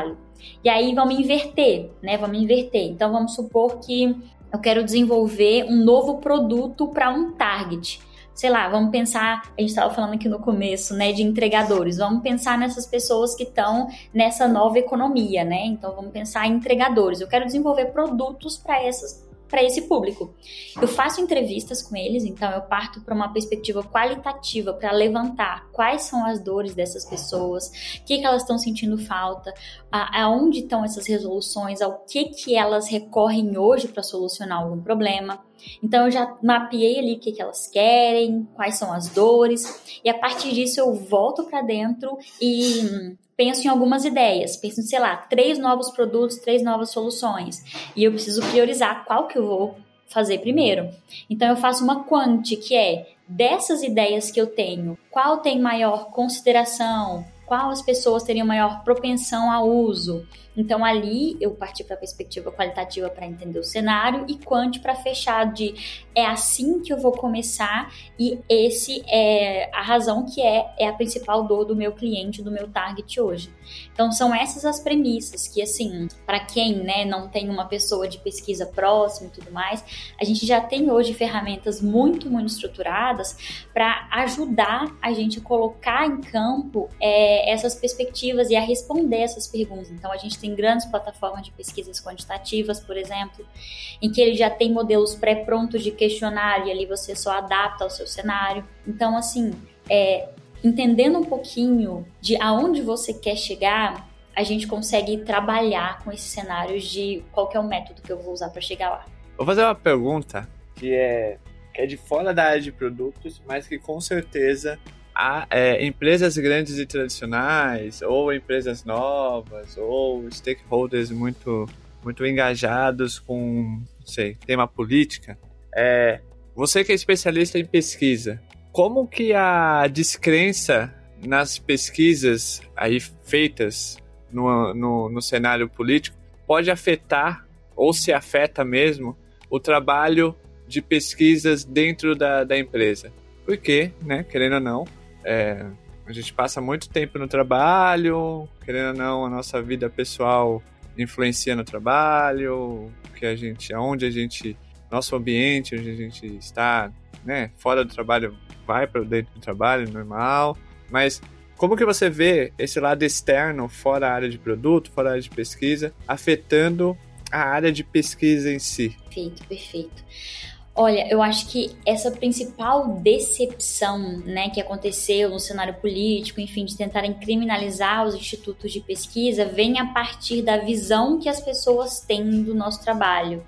E aí vamos inverter, né? Vamos inverter. Então vamos supor que eu quero desenvolver um novo produto para um target. Sei lá, vamos pensar, a gente estava falando aqui no começo, né, de entregadores. Vamos pensar nessas pessoas que estão nessa nova economia, né? Então vamos pensar em entregadores. Eu quero desenvolver produtos para essas para esse público. Eu faço entrevistas com eles, então eu parto para uma perspectiva qualitativa para levantar quais são as dores dessas pessoas, o que, que elas estão sentindo falta, a, aonde estão essas resoluções, ao que, que elas recorrem hoje para solucionar algum problema. Então eu já mapeei ali o que, que elas querem, quais são as dores, e a partir disso eu volto para dentro e penso em algumas ideias, penso em, sei lá, três novos produtos, três novas soluções, e eu preciso priorizar qual que eu vou fazer primeiro. Então eu faço uma quant, que é dessas ideias que eu tenho, qual tem maior consideração, qual as pessoas teriam maior propensão ao uso. Então ali eu parti para a perspectiva qualitativa para entender o cenário e quant para fechar de é assim que eu vou começar e esse é a razão que é é a principal dor do meu cliente, do meu target hoje. Então são essas as premissas que assim, para quem, né, não tem uma pessoa de pesquisa próxima e tudo mais, a gente já tem hoje ferramentas muito muito estruturadas para ajudar a gente a colocar em campo é, essas perspectivas e a responder essas perguntas. Então a gente tem grandes plataformas de pesquisas quantitativas, por exemplo, em que ele já tem modelos pré-prontos de questionário e ali você só adapta ao seu cenário. Então, assim, é, entendendo um pouquinho de aonde você quer chegar, a gente consegue trabalhar com esses cenários de qual é o método que eu vou usar para chegar lá. Vou fazer uma pergunta que é, que é de fora da área de produtos, mas que com certeza há é, empresas grandes e tradicionais, ou empresas novas, ou stakeholders muito, muito engajados com, não sei, tema política. É, você que é especialista em pesquisa, como que a descrença nas pesquisas aí feitas no, no, no cenário político pode afetar, ou se afeta mesmo, o trabalho de pesquisas dentro da, da empresa. Porque, né, querendo ou não, é, a gente passa muito tempo no trabalho, querendo ou não, a nossa vida pessoal influencia no trabalho, que a gente, aonde a gente, nosso ambiente, onde a gente está, né, fora do trabalho, vai para dentro do trabalho, normal. Mas como que você vê esse lado externo, fora a área de produto, fora a área de pesquisa, afetando a área de pesquisa em si? Perfeito, perfeito. Olha, eu acho que essa principal decepção, né, que aconteceu no cenário político, enfim, de tentarem criminalizar os institutos de pesquisa, vem a partir da visão que as pessoas têm do nosso trabalho.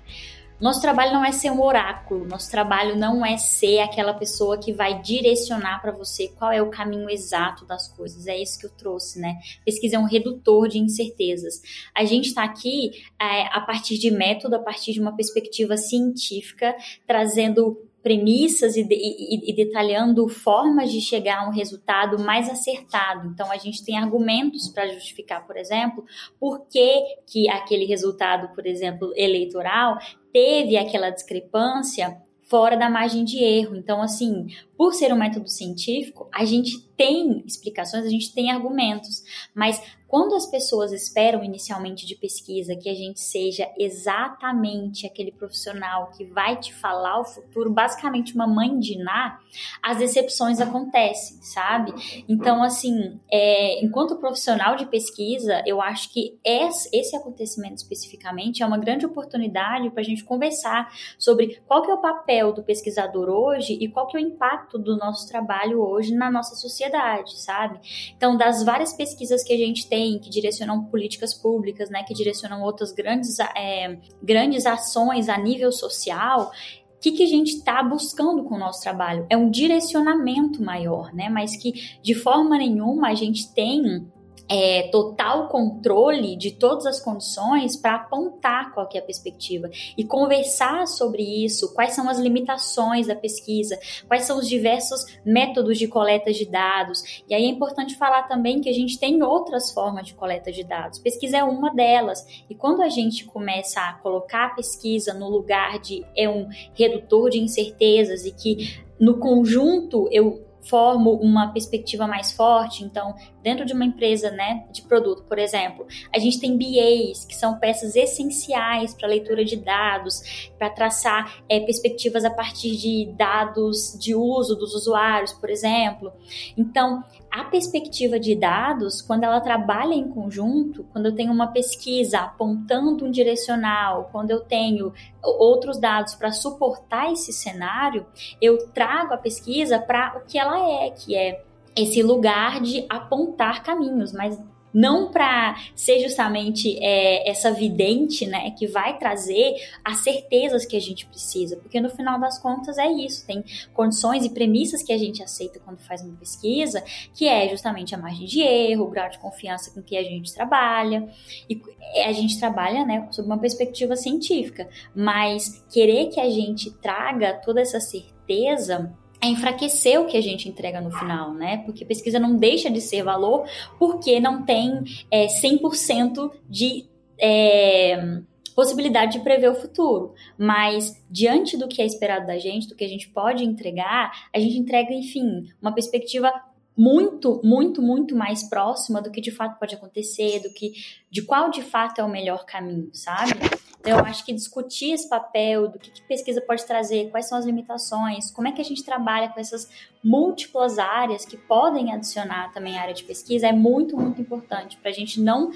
Nosso trabalho não é ser um oráculo, nosso trabalho não é ser aquela pessoa que vai direcionar para você qual é o caminho exato das coisas. É isso que eu trouxe, né? Pesquisa é um redutor de incertezas. A gente está aqui é, a partir de método, a partir de uma perspectiva científica, trazendo premissas e, e, e, detalhando formas de chegar a um resultado mais acertado. Então, a gente tem argumentos para justificar, por exemplo, por que, que aquele resultado, por exemplo, eleitoral, teve aquela discrepância fora da margem de erro. Então, assim, por ser um método científico, a gente tem explicações, a gente tem argumentos, mas quando as pessoas esperam inicialmente de pesquisa que a gente seja exatamente aquele profissional que vai te falar o futuro, basicamente uma mãe de Ná, as decepções acontecem, sabe? Então, assim, é, enquanto profissional de pesquisa, eu acho que esse acontecimento especificamente é uma grande oportunidade para a gente conversar sobre qual que é o papel do pesquisador hoje e qual que é o impacto do nosso trabalho hoje na nossa sociedade, sabe? Então, das várias pesquisas que a gente tem tem, que direcionam políticas públicas, né, que direcionam outras grandes, é, grandes ações a nível social, o que, que, a gente está buscando com o nosso trabalho? É um direcionamento maior, né? Mas que de forma nenhuma a gente tem é, total controle de todas as condições para apontar qual é a perspectiva e conversar sobre isso, quais são as limitações da pesquisa, quais são os diversos métodos de coleta de dados. E aí é importante falar também que a gente tem outras formas de coleta de dados. Pesquisa é uma delas. E quando a gente começa a colocar a pesquisa no lugar de é um redutor de incertezas e que no conjunto eu formo uma perspectiva mais forte. Então, dentro de uma empresa né, de produto, por exemplo, a gente tem BAs, que são peças essenciais para leitura de dados, para traçar é, perspectivas a partir de dados de uso dos usuários, por exemplo. Então, a perspectiva de dados, quando ela trabalha em conjunto, quando eu tenho uma pesquisa apontando um direcional, quando eu tenho outros dados para suportar esse cenário, eu trago a pesquisa para o que ela é, que é esse lugar de apontar caminhos, mas não para ser justamente é, essa vidente, né, que vai trazer as certezas que a gente precisa, porque no final das contas é isso, tem condições e premissas que a gente aceita quando faz uma pesquisa, que é justamente a margem de erro, o grau de confiança com que a gente trabalha, e a gente trabalha, né, sob uma perspectiva científica, mas querer que a gente traga toda essa certeza é enfraquecer o que a gente entrega no final, né? Porque pesquisa não deixa de ser valor porque não tem é, 100% de é, possibilidade de prever o futuro. Mas, diante do que é esperado da gente, do que a gente pode entregar, a gente entrega, enfim, uma perspectiva muito, muito, muito mais próxima do que de fato pode acontecer, do que de qual de fato é o melhor caminho, sabe? Então, eu acho que discutir esse papel, do que, que pesquisa pode trazer, quais são as limitações, como é que a gente trabalha com essas múltiplas áreas que podem adicionar também a área de pesquisa, é muito, muito importante para a gente não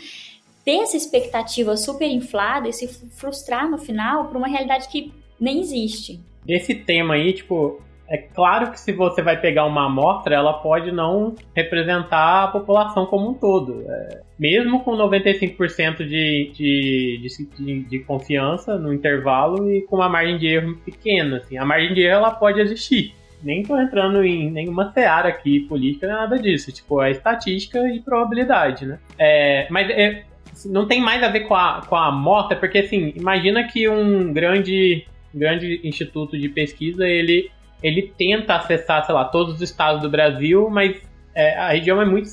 ter essa expectativa super inflada e se frustrar no final por uma realidade que nem existe. Esse tema aí, tipo, é claro que se você vai pegar uma amostra, ela pode não representar a população como um todo. É, mesmo com 95% de, de, de, de, confiança no intervalo e com uma margem de erro pequena. Assim. A margem de erro ela pode existir. Nem tô entrando em nenhuma seara aqui política, nada disso. Tipo, é estatística e probabilidade, né? É, mas é, não tem mais a ver com a, com a amostra, porque assim, imagina que um grande, grande instituto de pesquisa, ele, ele tenta acessar, sei lá, todos os estados do Brasil, mas é, a região é muito.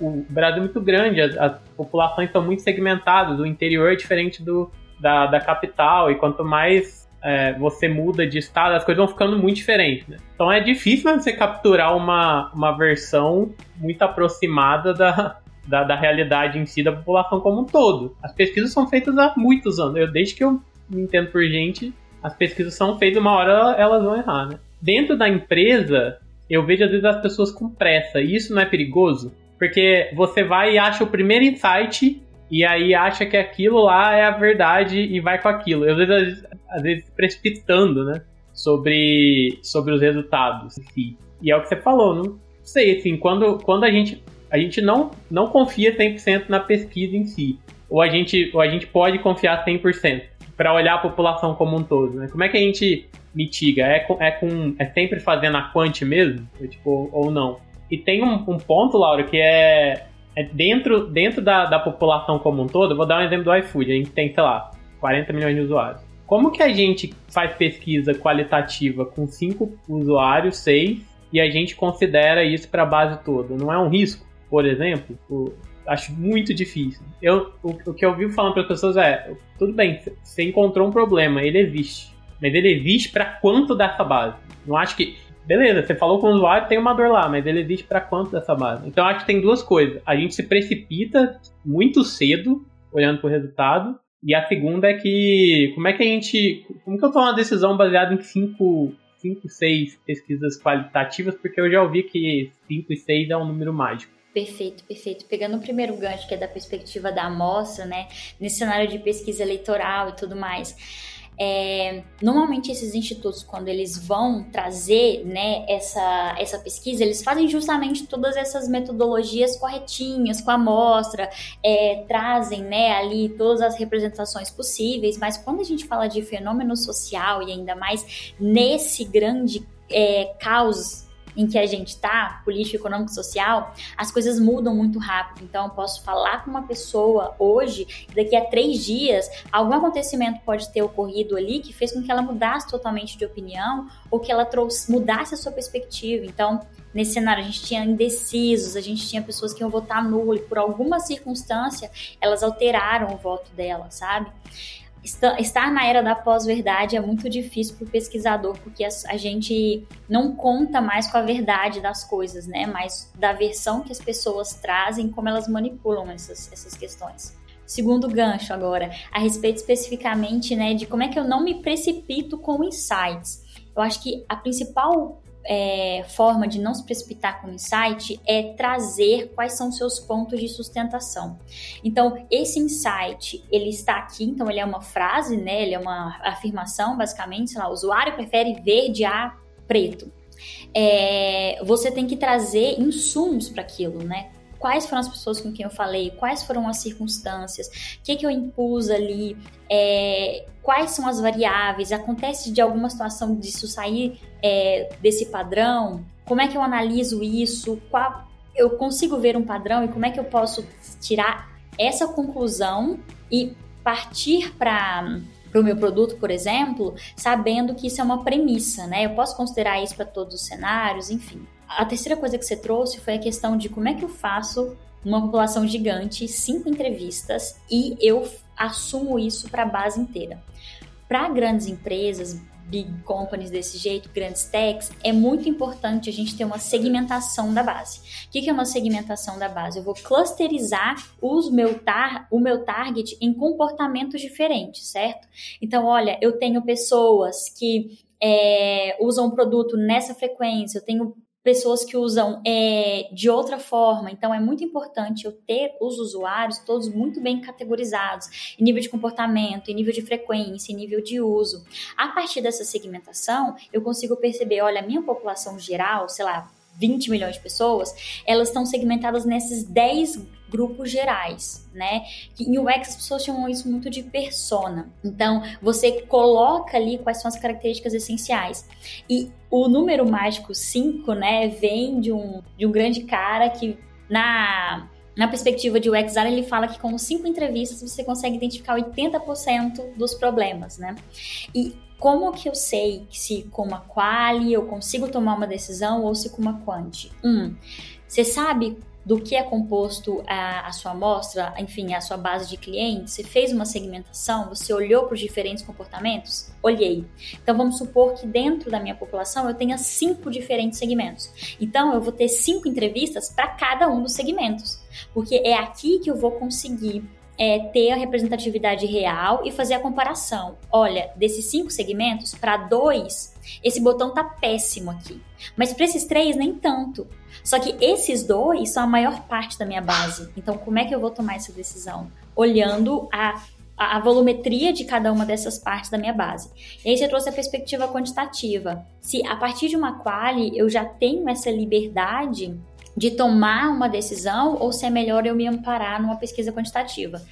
O, Brasil é muito grande, as, as, populações são muito segmentadas, o interior é diferente do, da, da capital, e quanto mais é, você muda de estado, as coisas vão ficando muito diferentes. Né? Então é difícil você capturar uma, uma versão muito aproximada da, da, da realidade em si da população como um todo. As pesquisas são feitas há muitos anos. Eu, desde que eu me entendo por gente, as pesquisas são feitas, uma hora elas vão errar, né? Dentro da empresa, eu vejo às vezes as pessoas com pressa. E isso não é perigoso? Porque você vai e acha o primeiro insight e aí acha que aquilo lá é a verdade e vai com aquilo. Às vezes, às vezes precipitando, né? Sobre, sobre os resultados. E é o que você falou, não sei, assim, quando, quando a gente a gente não, não confia 100% na pesquisa em si. Ou a gente, ou a gente pode confiar 100% para olhar a população como um todo, né? Como é que a gente mitiga? É, com, é, com, é sempre fazendo a quant mesmo? Ou, tipo, ou não? E tem um, um ponto, Laura, que é, é dentro, dentro da, da população como um todo. Eu vou dar um exemplo do iFood. A gente tem, sei lá, 40 milhões de usuários. Como que a gente faz pesquisa qualitativa com 5 usuários, 6, e a gente considera isso para a base toda? Não é um risco? por exemplo, o, acho muito difícil. Eu, o, o que eu ouvi falando para as pessoas é: tudo bem, você encontrou um problema, ele existe. Mas ele existe para quanto dessa base? Não acho que. Beleza, você falou com o usuário, tem uma dor lá, mas ele existe para quanto dessa base? Então acho que tem duas coisas. A gente se precipita muito cedo, olhando para o resultado. E a segunda é que. Como é que a gente. Como que eu tomo uma decisão baseada em cinco, cinco seis pesquisas qualitativas? Porque eu já ouvi que 5 e 6 é um número mágico. Perfeito, perfeito. Pegando o primeiro gancho, que é da perspectiva da amostra, né, nesse cenário de pesquisa eleitoral e tudo mais. É, normalmente esses institutos, quando eles vão trazer né, essa, essa pesquisa, eles fazem justamente todas essas metodologias corretinhas com a amostra, é, trazem né, ali todas as representações possíveis, mas quando a gente fala de fenômeno social e ainda mais nesse grande é, caos em que a gente está, político, econômico, social, as coisas mudam muito rápido. Então, eu posso falar com uma pessoa hoje, e daqui a três dias, algum acontecimento pode ter ocorrido ali que fez com que ela mudasse totalmente de opinião ou que ela trouxe, mudasse a sua perspectiva. Então, nesse cenário, a gente tinha indecisos, a gente tinha pessoas que iam votar nulo e por alguma circunstância elas alteraram o voto dela, sabe? Estar na era da pós-verdade é muito difícil para o pesquisador, porque a, gente não conta mais com a verdade das coisas, né? Mas da versão que as pessoas trazem, como elas manipulam essas, essas questões. Segundo gancho agora, a respeito especificamente né, de como é que eu não me precipito com insights. Eu acho que a principal é, forma de não se precipitar com o insight é trazer quais são seus pontos de sustentação. Então, esse insight, ele está aqui, então ele é uma frase, né? Ele é uma afirmação, basicamente, sei lá, o usuário prefere verde a preto. É, você tem que trazer insumos para aquilo, né? Quais foram as pessoas com quem eu falei, quais foram as circunstâncias, o que, que eu impus ali, é, quais são as variáveis, acontece de alguma situação disso sair é, desse padrão, como é que eu analiso isso, qual, eu consigo ver um padrão e como é que eu posso tirar essa conclusão e partir para para o meu produto, por exemplo, sabendo que isso é uma premissa, né? Eu posso considerar isso para todos os cenários, enfim. A terceira coisa que você trouxe foi a questão de como é que eu faço uma população gigante, cinco entrevistas e eu assumo isso para a base inteira. Para grandes empresas, big companies desse jeito, grandes techs, é muito importante a gente ter uma segmentação da base. O que é uma segmentação da base? Eu vou clusterizar os meu tar, o meu target em comportamentos diferentes, certo? Então, olha, eu tenho pessoas que é, usam o produto nessa frequência, eu tenho pessoas que usam é, de outra forma. Então, é muito importante eu ter os usuários todos muito bem categorizados em nível de comportamento, em nível de frequência, em nível de uso. A partir dessa segmentação, eu consigo perceber, olha, a minha população geral, sei lá, 20 milhões de pessoas, elas estão segmentadas nesses 10 grupos gerais, né? Em UX as pessoas chamam isso muito de persona. Então, você coloca ali quais são as características essenciais. E o número mágico 5, né, vem de um, de um grande cara que na na perspectiva de UX ele fala que com cinco entrevistas você consegue identificar 80% dos problemas, né? E como que eu sei se com uma quali eu consigo tomar uma decisão ou se com uma quant? Um, você sabe do que é composto a, a, sua amostra, enfim, a sua base de clientes? Você fez uma segmentação? Você olhou para os diferentes comportamentos? Olhei. Então vamos supor que dentro da minha população eu tenha cinco diferentes segmentos. Então eu vou ter cinco entrevistas para cada um dos segmentos, porque é aqui que eu vou conseguir é, ter a representatividade real e fazer a comparação. Olha, desses cinco segmentos, para dois, esse botão tá péssimo aqui. Mas para esses três, nem tanto. Só que esses dois são a maior parte da minha base. Então, como é que eu vou tomar essa decisão? Olhando a a, volumetria de cada uma dessas partes da minha base. E aí você trouxe a perspectiva quantitativa. Se a partir de uma quali eu já tenho essa liberdade de tomar uma decisão ou se é melhor eu me amparar numa pesquisa quantitativa.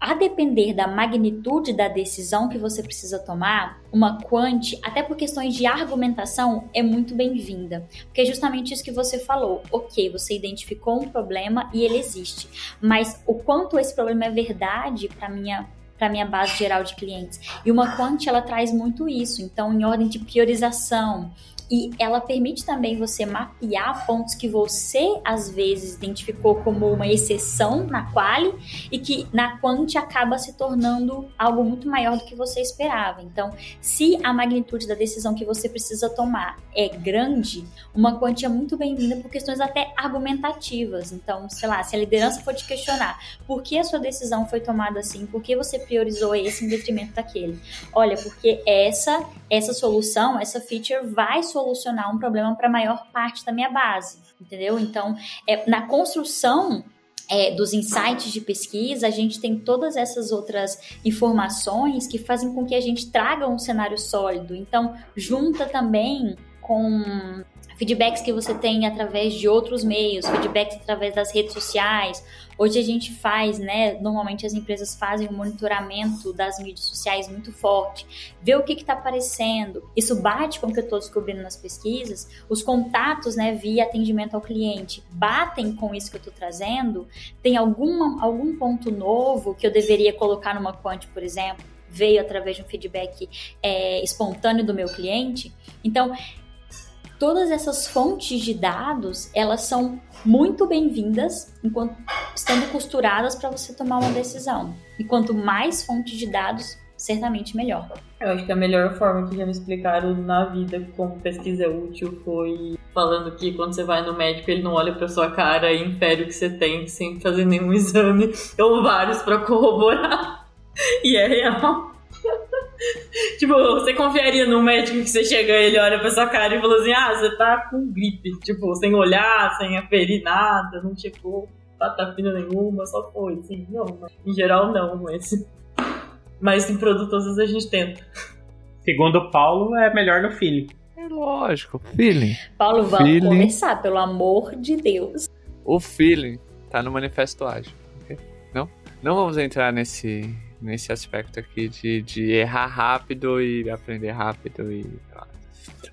A depender da magnitude da decisão que você precisa tomar, uma quant, até por questões de argumentação, é muito bem-vinda. Porque é justamente isso que você falou. Ok, você identificou um problema e ele existe. Mas o quanto esse problema é verdade para minha para minha base geral de clientes. E uma quant ela traz muito isso. Então, em ordem de priorização, e ela permite também você mapear pontos que você às vezes identificou como uma exceção na quali e que na quant acaba se tornando algo muito maior do que você esperava. Então, se a magnitude da decisão que você precisa tomar é grande, uma quantia é muito bem-vinda por questões até argumentativas. Então, sei lá, se a liderança for te questionar por que a sua decisão foi tomada assim, por que você priorizou esse em detrimento daquele? Olha, porque essa essa solução, essa feature vai um problema para a maior parte da minha base, entendeu? Então, é, na construção é, dos insights de pesquisa, a gente tem todas essas outras informações que fazem com que a gente traga um cenário sólido. Então, junta também com feedbacks que você tem através de outros meios, feedbacks através das redes sociais. Hoje a gente faz, né? Normalmente as empresas fazem um monitoramento das mídias sociais muito forte, ver o que está aparecendo. Isso bate com o que eu estou descobrindo nas pesquisas. Os contatos, né, via atendimento ao cliente, batem com isso que eu estou trazendo. Tem alguma, algum ponto novo que eu deveria colocar numa quant, por exemplo? veio através de um feedback é, espontâneo do meu cliente. Então, todas essas fontes de dados, elas são muito bem-vindas enquanto estando costuradas para você tomar uma decisão. E quanto mais fontes de dados, certamente melhor. Eu acho que a melhor forma que já me explicaram na vida como pesquisa é útil foi falando que quando você vai no médico ele não olha para sua cara e infere o que você tem sem fazer nenhum exame ou vários para corroborar. E é real. tipo, você confiaria num médico que você chega e ele olha pra sua cara e fala assim: ah, você tá com gripe. Tipo, sem olhar, sem aferir nada, não chegou patapina nenhuma, só foi. Assim, não, mas, em geral não, mas. Mas em produto às vezes a gente tenta. Segundo o Paulo, é melhor no feeling. É lógico, feeling. Paulo, vamos feeling. começar, pelo amor de Deus. O feeling tá no manifesto ágil. Não? Não vamos entrar nesse nesse aspecto aqui de, de errar rápido e aprender rápido e.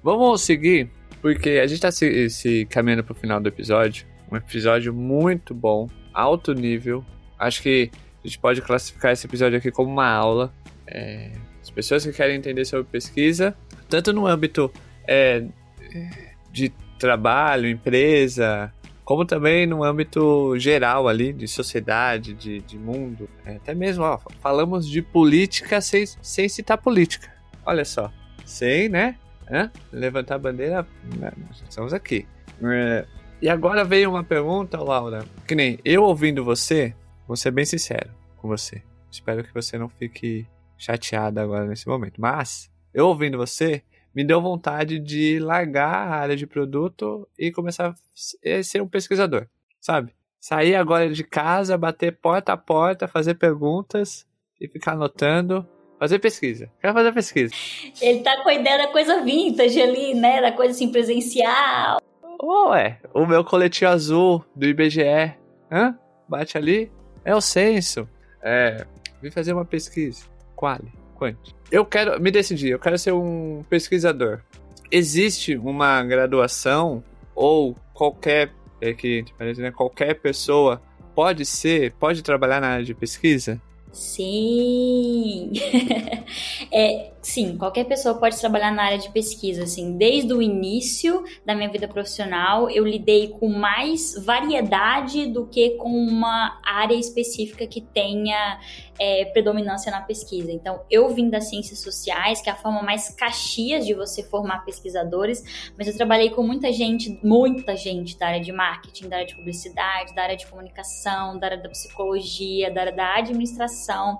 Vamos seguir, porque a gente tá se, se caminhando pro final do episódio. Um episódio muito bom, alto nível. Acho que a gente pode classificar esse episódio aqui como uma aula. É, as pessoas que querem entender sobre pesquisa, tanto no âmbito é, de trabalho, empresa, como também no âmbito geral ali, de sociedade, de, de mundo. É, até mesmo, ó, falamos de política sem, sem citar política. Olha só, sem, né? Hã? Levantar a bandeira, né, estamos aqui. É, e agora veio uma pergunta, Laura, que nem eu ouvindo você, vou ser bem sincero com você. Espero que você não fique chateada agora nesse momento. Mas, eu ouvindo você, me deu vontade de largar a área de produto e começar a ser um pesquisador, sabe? Sair agora de casa, bater porta a porta, fazer perguntas e ficar anotando. Fazer pesquisa. Quero fazer pesquisa. Ele tá com a ideia da coisa vintage ali, né? Da coisa assim presencial. Ué, o meu coletinho azul do IBGE. Hã? Bate ali. É o censo. É. Vim fazer uma pesquisa. Quali. Quanti. Eu quero me decidir, eu quero ser um pesquisador. Existe uma graduação ou qualquer é que parece, né, qualquer pessoa pode ser, pode trabalhar na área de pesquisa? Sim. é, sim, qualquer pessoa pode trabalhar na área de pesquisa, assim, desde o início da minha vida profissional, eu lidei com mais variedade do que com uma área específica que tenha é, predominância na pesquisa. Então, eu vim das ciências sociais, que é a forma mais caxias de você formar pesquisadores, mas eu trabalhei com muita gente, muita gente da área de marketing, da área de publicidade, da área de comunicação, da área da psicologia, da área da administração.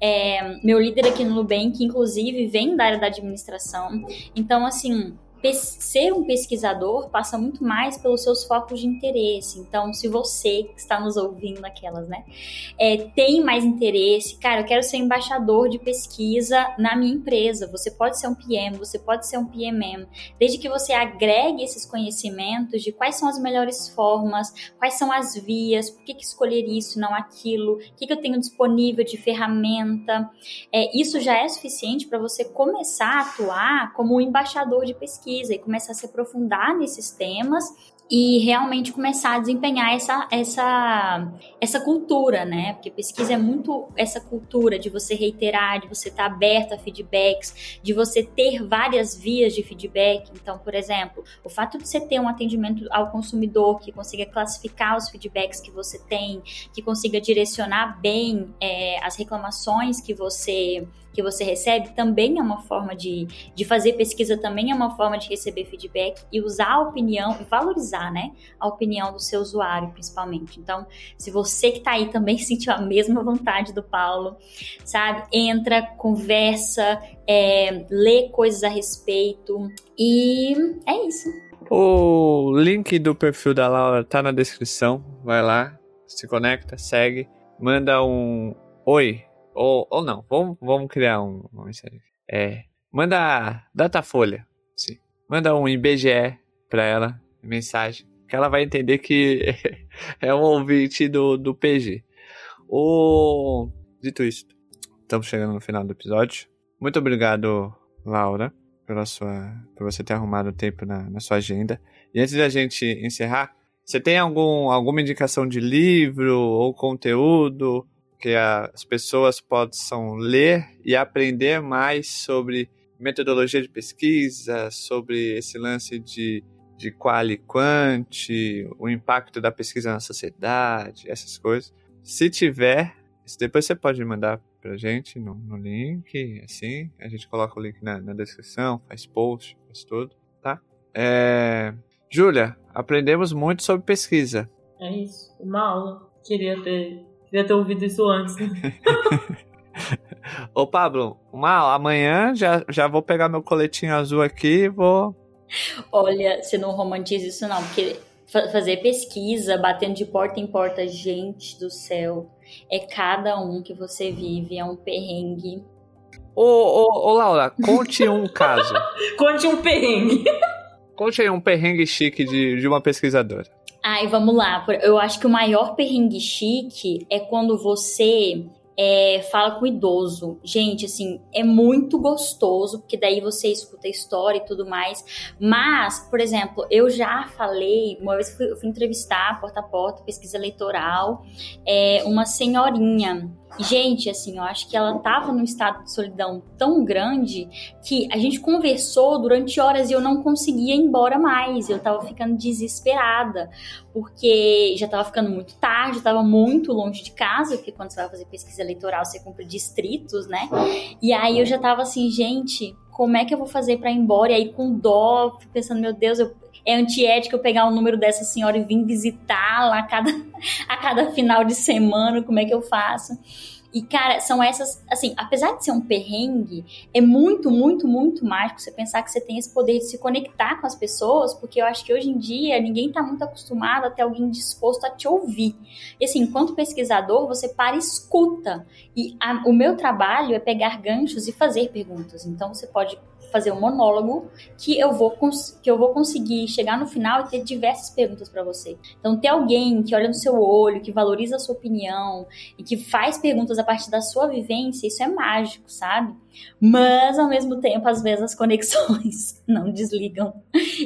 É, meu líder aqui no Nubank, inclusive, vem da área da administração. Então, assim, ser um pesquisador passa muito mais pelos seus focos de interesse. Então, se você que está nos ouvindo aquelas, né, é, tem mais interesse, cara, eu quero ser embaixador de pesquisa na minha empresa. Você pode ser um PM, você pode ser um PMM, desde que você agregue esses conhecimentos de quais são as melhores formas, quais são as vias, por que, que escolher isso, não aquilo, o que, que eu tenho disponível de ferramenta. É, isso já é suficiente para você começar a atuar como um embaixador de pesquisa pesquisa e começar a se aprofundar nesses temas e realmente começar a desempenhar essa, essa, essa cultura, né? Porque pesquisa é muito essa cultura de você reiterar, de você estar aberto a feedbacks, de você ter várias vias de feedback. Então, por exemplo, o fato de você ter um atendimento ao consumidor que consiga classificar os feedbacks que você tem, que consiga direcionar bem é, as reclamações que você que você recebe também é uma forma de, de fazer pesquisa, também é uma forma de receber feedback e usar a opinião, valorizar, né, a opinião do seu usuário, principalmente. Então, se você que está aí também sentiu a mesma vontade do Paulo, sabe, entra, conversa, é, lê coisas a respeito e é isso. O link do perfil da Laura tá na descrição. Vai lá, se conecta, segue, manda um oi ou, ou não, vamos, vamos criar um. É, manda Datafolha. Sim. Manda um IBGE pra ela, mensagem. Que ela vai entender que é um ouvinte do, do PG. O... Dito isso, estamos chegando no final do episódio. Muito obrigado, Laura, pela sua, por você ter arrumado tempo na, na sua agenda. E antes da gente encerrar, você tem algum, alguma indicação de livro ou conteúdo que as pessoas possam ler e aprender mais sobre metodologia de pesquisa, sobre esse lance de, de qual e quant, o impacto da pesquisa na sociedade, essas coisas. Se tiver, depois você pode mandar pra gente no, no link, assim, a gente coloca o link na, na descrição, faz post, faz tudo, tá? É... Júlia, aprendemos muito sobre pesquisa. É isso, uma aula. Queria ter Queria ter ouvido isso antes. Ô, Pablo, uma, amanhã já, já vou pegar meu coletinho azul aqui e vou. Olha, você não romantiza isso, não, porque fazer pesquisa, batendo de porta em porta, gente do céu, é cada um que você vive, é um perrengue. Ô, ô, ô Laura, conte um caso. conte um perrengue. Conte aí um perrengue chique de, de uma pesquisadora. Ai, vamos lá. Eu acho que o maior perrengue chique é quando você é, fala com o idoso. Gente, assim, é muito gostoso, porque daí você escuta a história e tudo mais. Mas, por exemplo, eu já falei, uma vez eu fui, eu fui entrevistar porta a porta, pesquisa eleitoral, é, uma senhorinha gente, assim, eu acho que ela tava num estado de solidão tão grande que a gente conversou durante horas e eu não conseguia ir embora mais. Eu tava ficando desesperada, porque já tava ficando muito tarde, tava muito longe de casa, porque quando você vai fazer pesquisa eleitoral, você cumpre distritos, né? E aí eu já tava assim, gente, como é que eu vou fazer para ir embora? E aí com dó, pensando, meu Deus, eu, é antiético eu pegar o número dessa senhora e vir visitá-la a cada, a cada final de semana, como é que eu faço? E, cara, são essas, assim, apesar de ser um perrengue, é muito, muito, muito mágico você pensar que você tem esse poder de se conectar com as pessoas, porque eu acho que hoje em dia ninguém tá muito acostumado a ter alguém disposto a te ouvir. E, assim, enquanto pesquisador, você para e escuta. E a, o meu trabalho é pegar ganchos e fazer perguntas. Então, você pode fazer um monólogo que eu vou que eu vou conseguir chegar no final e ter diversas perguntas para você. Então ter alguém que olha no seu olho, que valoriza a sua opinião e que faz perguntas a partir da sua vivência, isso é mágico, sabe? Mas ao mesmo tempo, às vezes as conexões não desligam.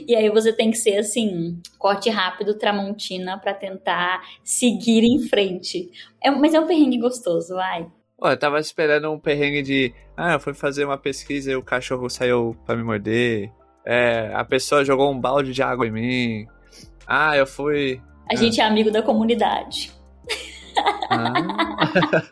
E aí você tem que ser assim, corte rápido, tramontina para tentar seguir em frente. É, mas é um perrengue gostoso, vai. Pô, eu tava esperando um perrengue de. Ah, eu fui fazer uma pesquisa e o cachorro saiu pra me morder. É, a pessoa jogou um balde de água em mim. Ah, eu fui. A ah. gente é amigo da comunidade. Ah.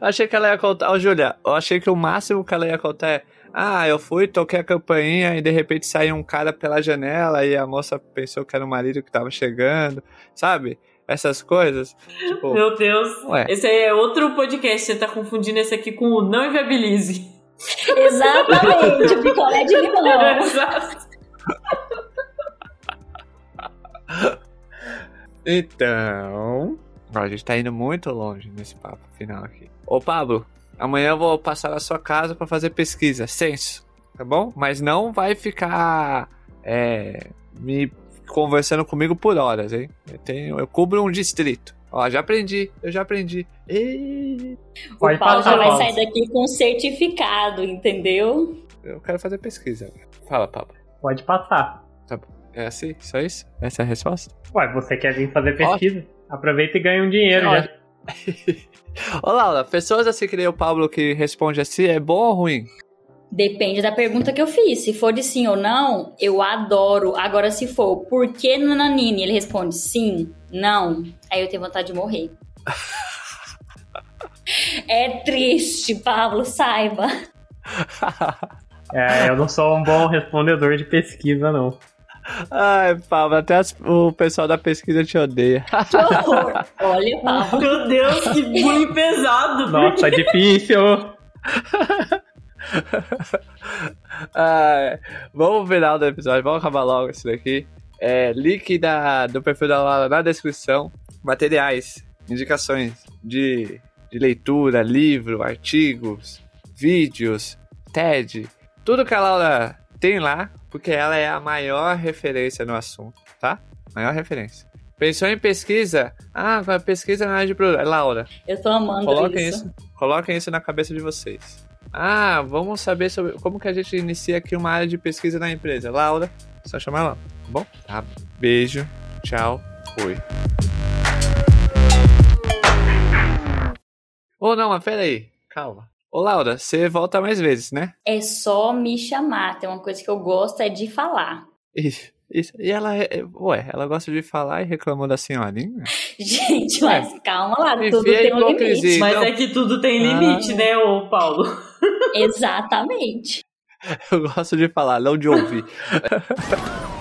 achei que ela ia contar. Ô, oh, Júlia, eu achei que o máximo que ela ia contar é. Ah, eu fui, toquei a campainha e de repente saiu um cara pela janela e a moça pensou que era o marido que tava chegando, sabe? Essas coisas. Tipo, Meu Deus. Ué. Esse aí é outro podcast, você tá confundindo esse aqui com o Não Inviabilize. Exatamente, o picolé de limão. Exato. então, a gente tá indo muito longe nesse papo final aqui. Ô Pablo, amanhã eu vou passar na sua casa para fazer pesquisa, censo, tá bom? Mas não vai ficar é, me conversando comigo por horas, hein? Eu, tenho, eu cubro um distrito. Ó, já aprendi, eu já aprendi. E... O Pode Paulo já vai sair daqui com certificado, entendeu? Eu quero fazer pesquisa. Fala, Pablo. Pode passar. Tá bom. É assim? Só isso? Essa é a resposta? Ué, você quer vir fazer pesquisa? Aproveita e ganha um dinheiro já. Ô, Laura, pessoas assim que nem o Pablo que responde assim, é bom ou ruim? Depende da pergunta que eu fiz. Se for de sim ou não, eu adoro. Agora, se for por que Nananine, ele responde sim, não, aí eu tenho vontade de morrer. é triste, Pablo, saiba. É, eu não sou um bom respondedor de pesquisa, não. Ai, Pablo, até as, o pessoal da pesquisa te odeia. Que horror! Olha, Pablo. Meu Deus, que bullying pesado. Nossa, difícil. ah, vamos pro final do episódio, vamos acabar logo isso daqui. É, link da, do perfil da Laura na descrição. Materiais, indicações de, de leitura, livro, artigos, vídeos, TED. Tudo que a Laura tem lá, porque ela é a maior referência no assunto, tá? Maior referência. Pensou em pesquisa? Ah, pesquisa na área de produto. Laura. Eu tô amando coloquem isso. isso. Coloquem isso na cabeça de vocês. Ah, vamos saber sobre como que a gente inicia aqui uma área de pesquisa na empresa. Laura, só chamar lá, tá bom? Tá, beijo, tchau, fui. Ou oh, não, mas peraí, calma. Ô Laura, você volta mais vezes, né? É só me chamar, tem uma coisa que eu gosto é de falar. Isso. Isso. E ela, é, ué, ela gosta de falar e reclamou da senhorinha? Gente, mas é. calma lá, tudo tem um limite. Mas é que tudo tem limite, ah. né, ô Paulo? Exatamente. Eu gosto de falar, não de ouvir.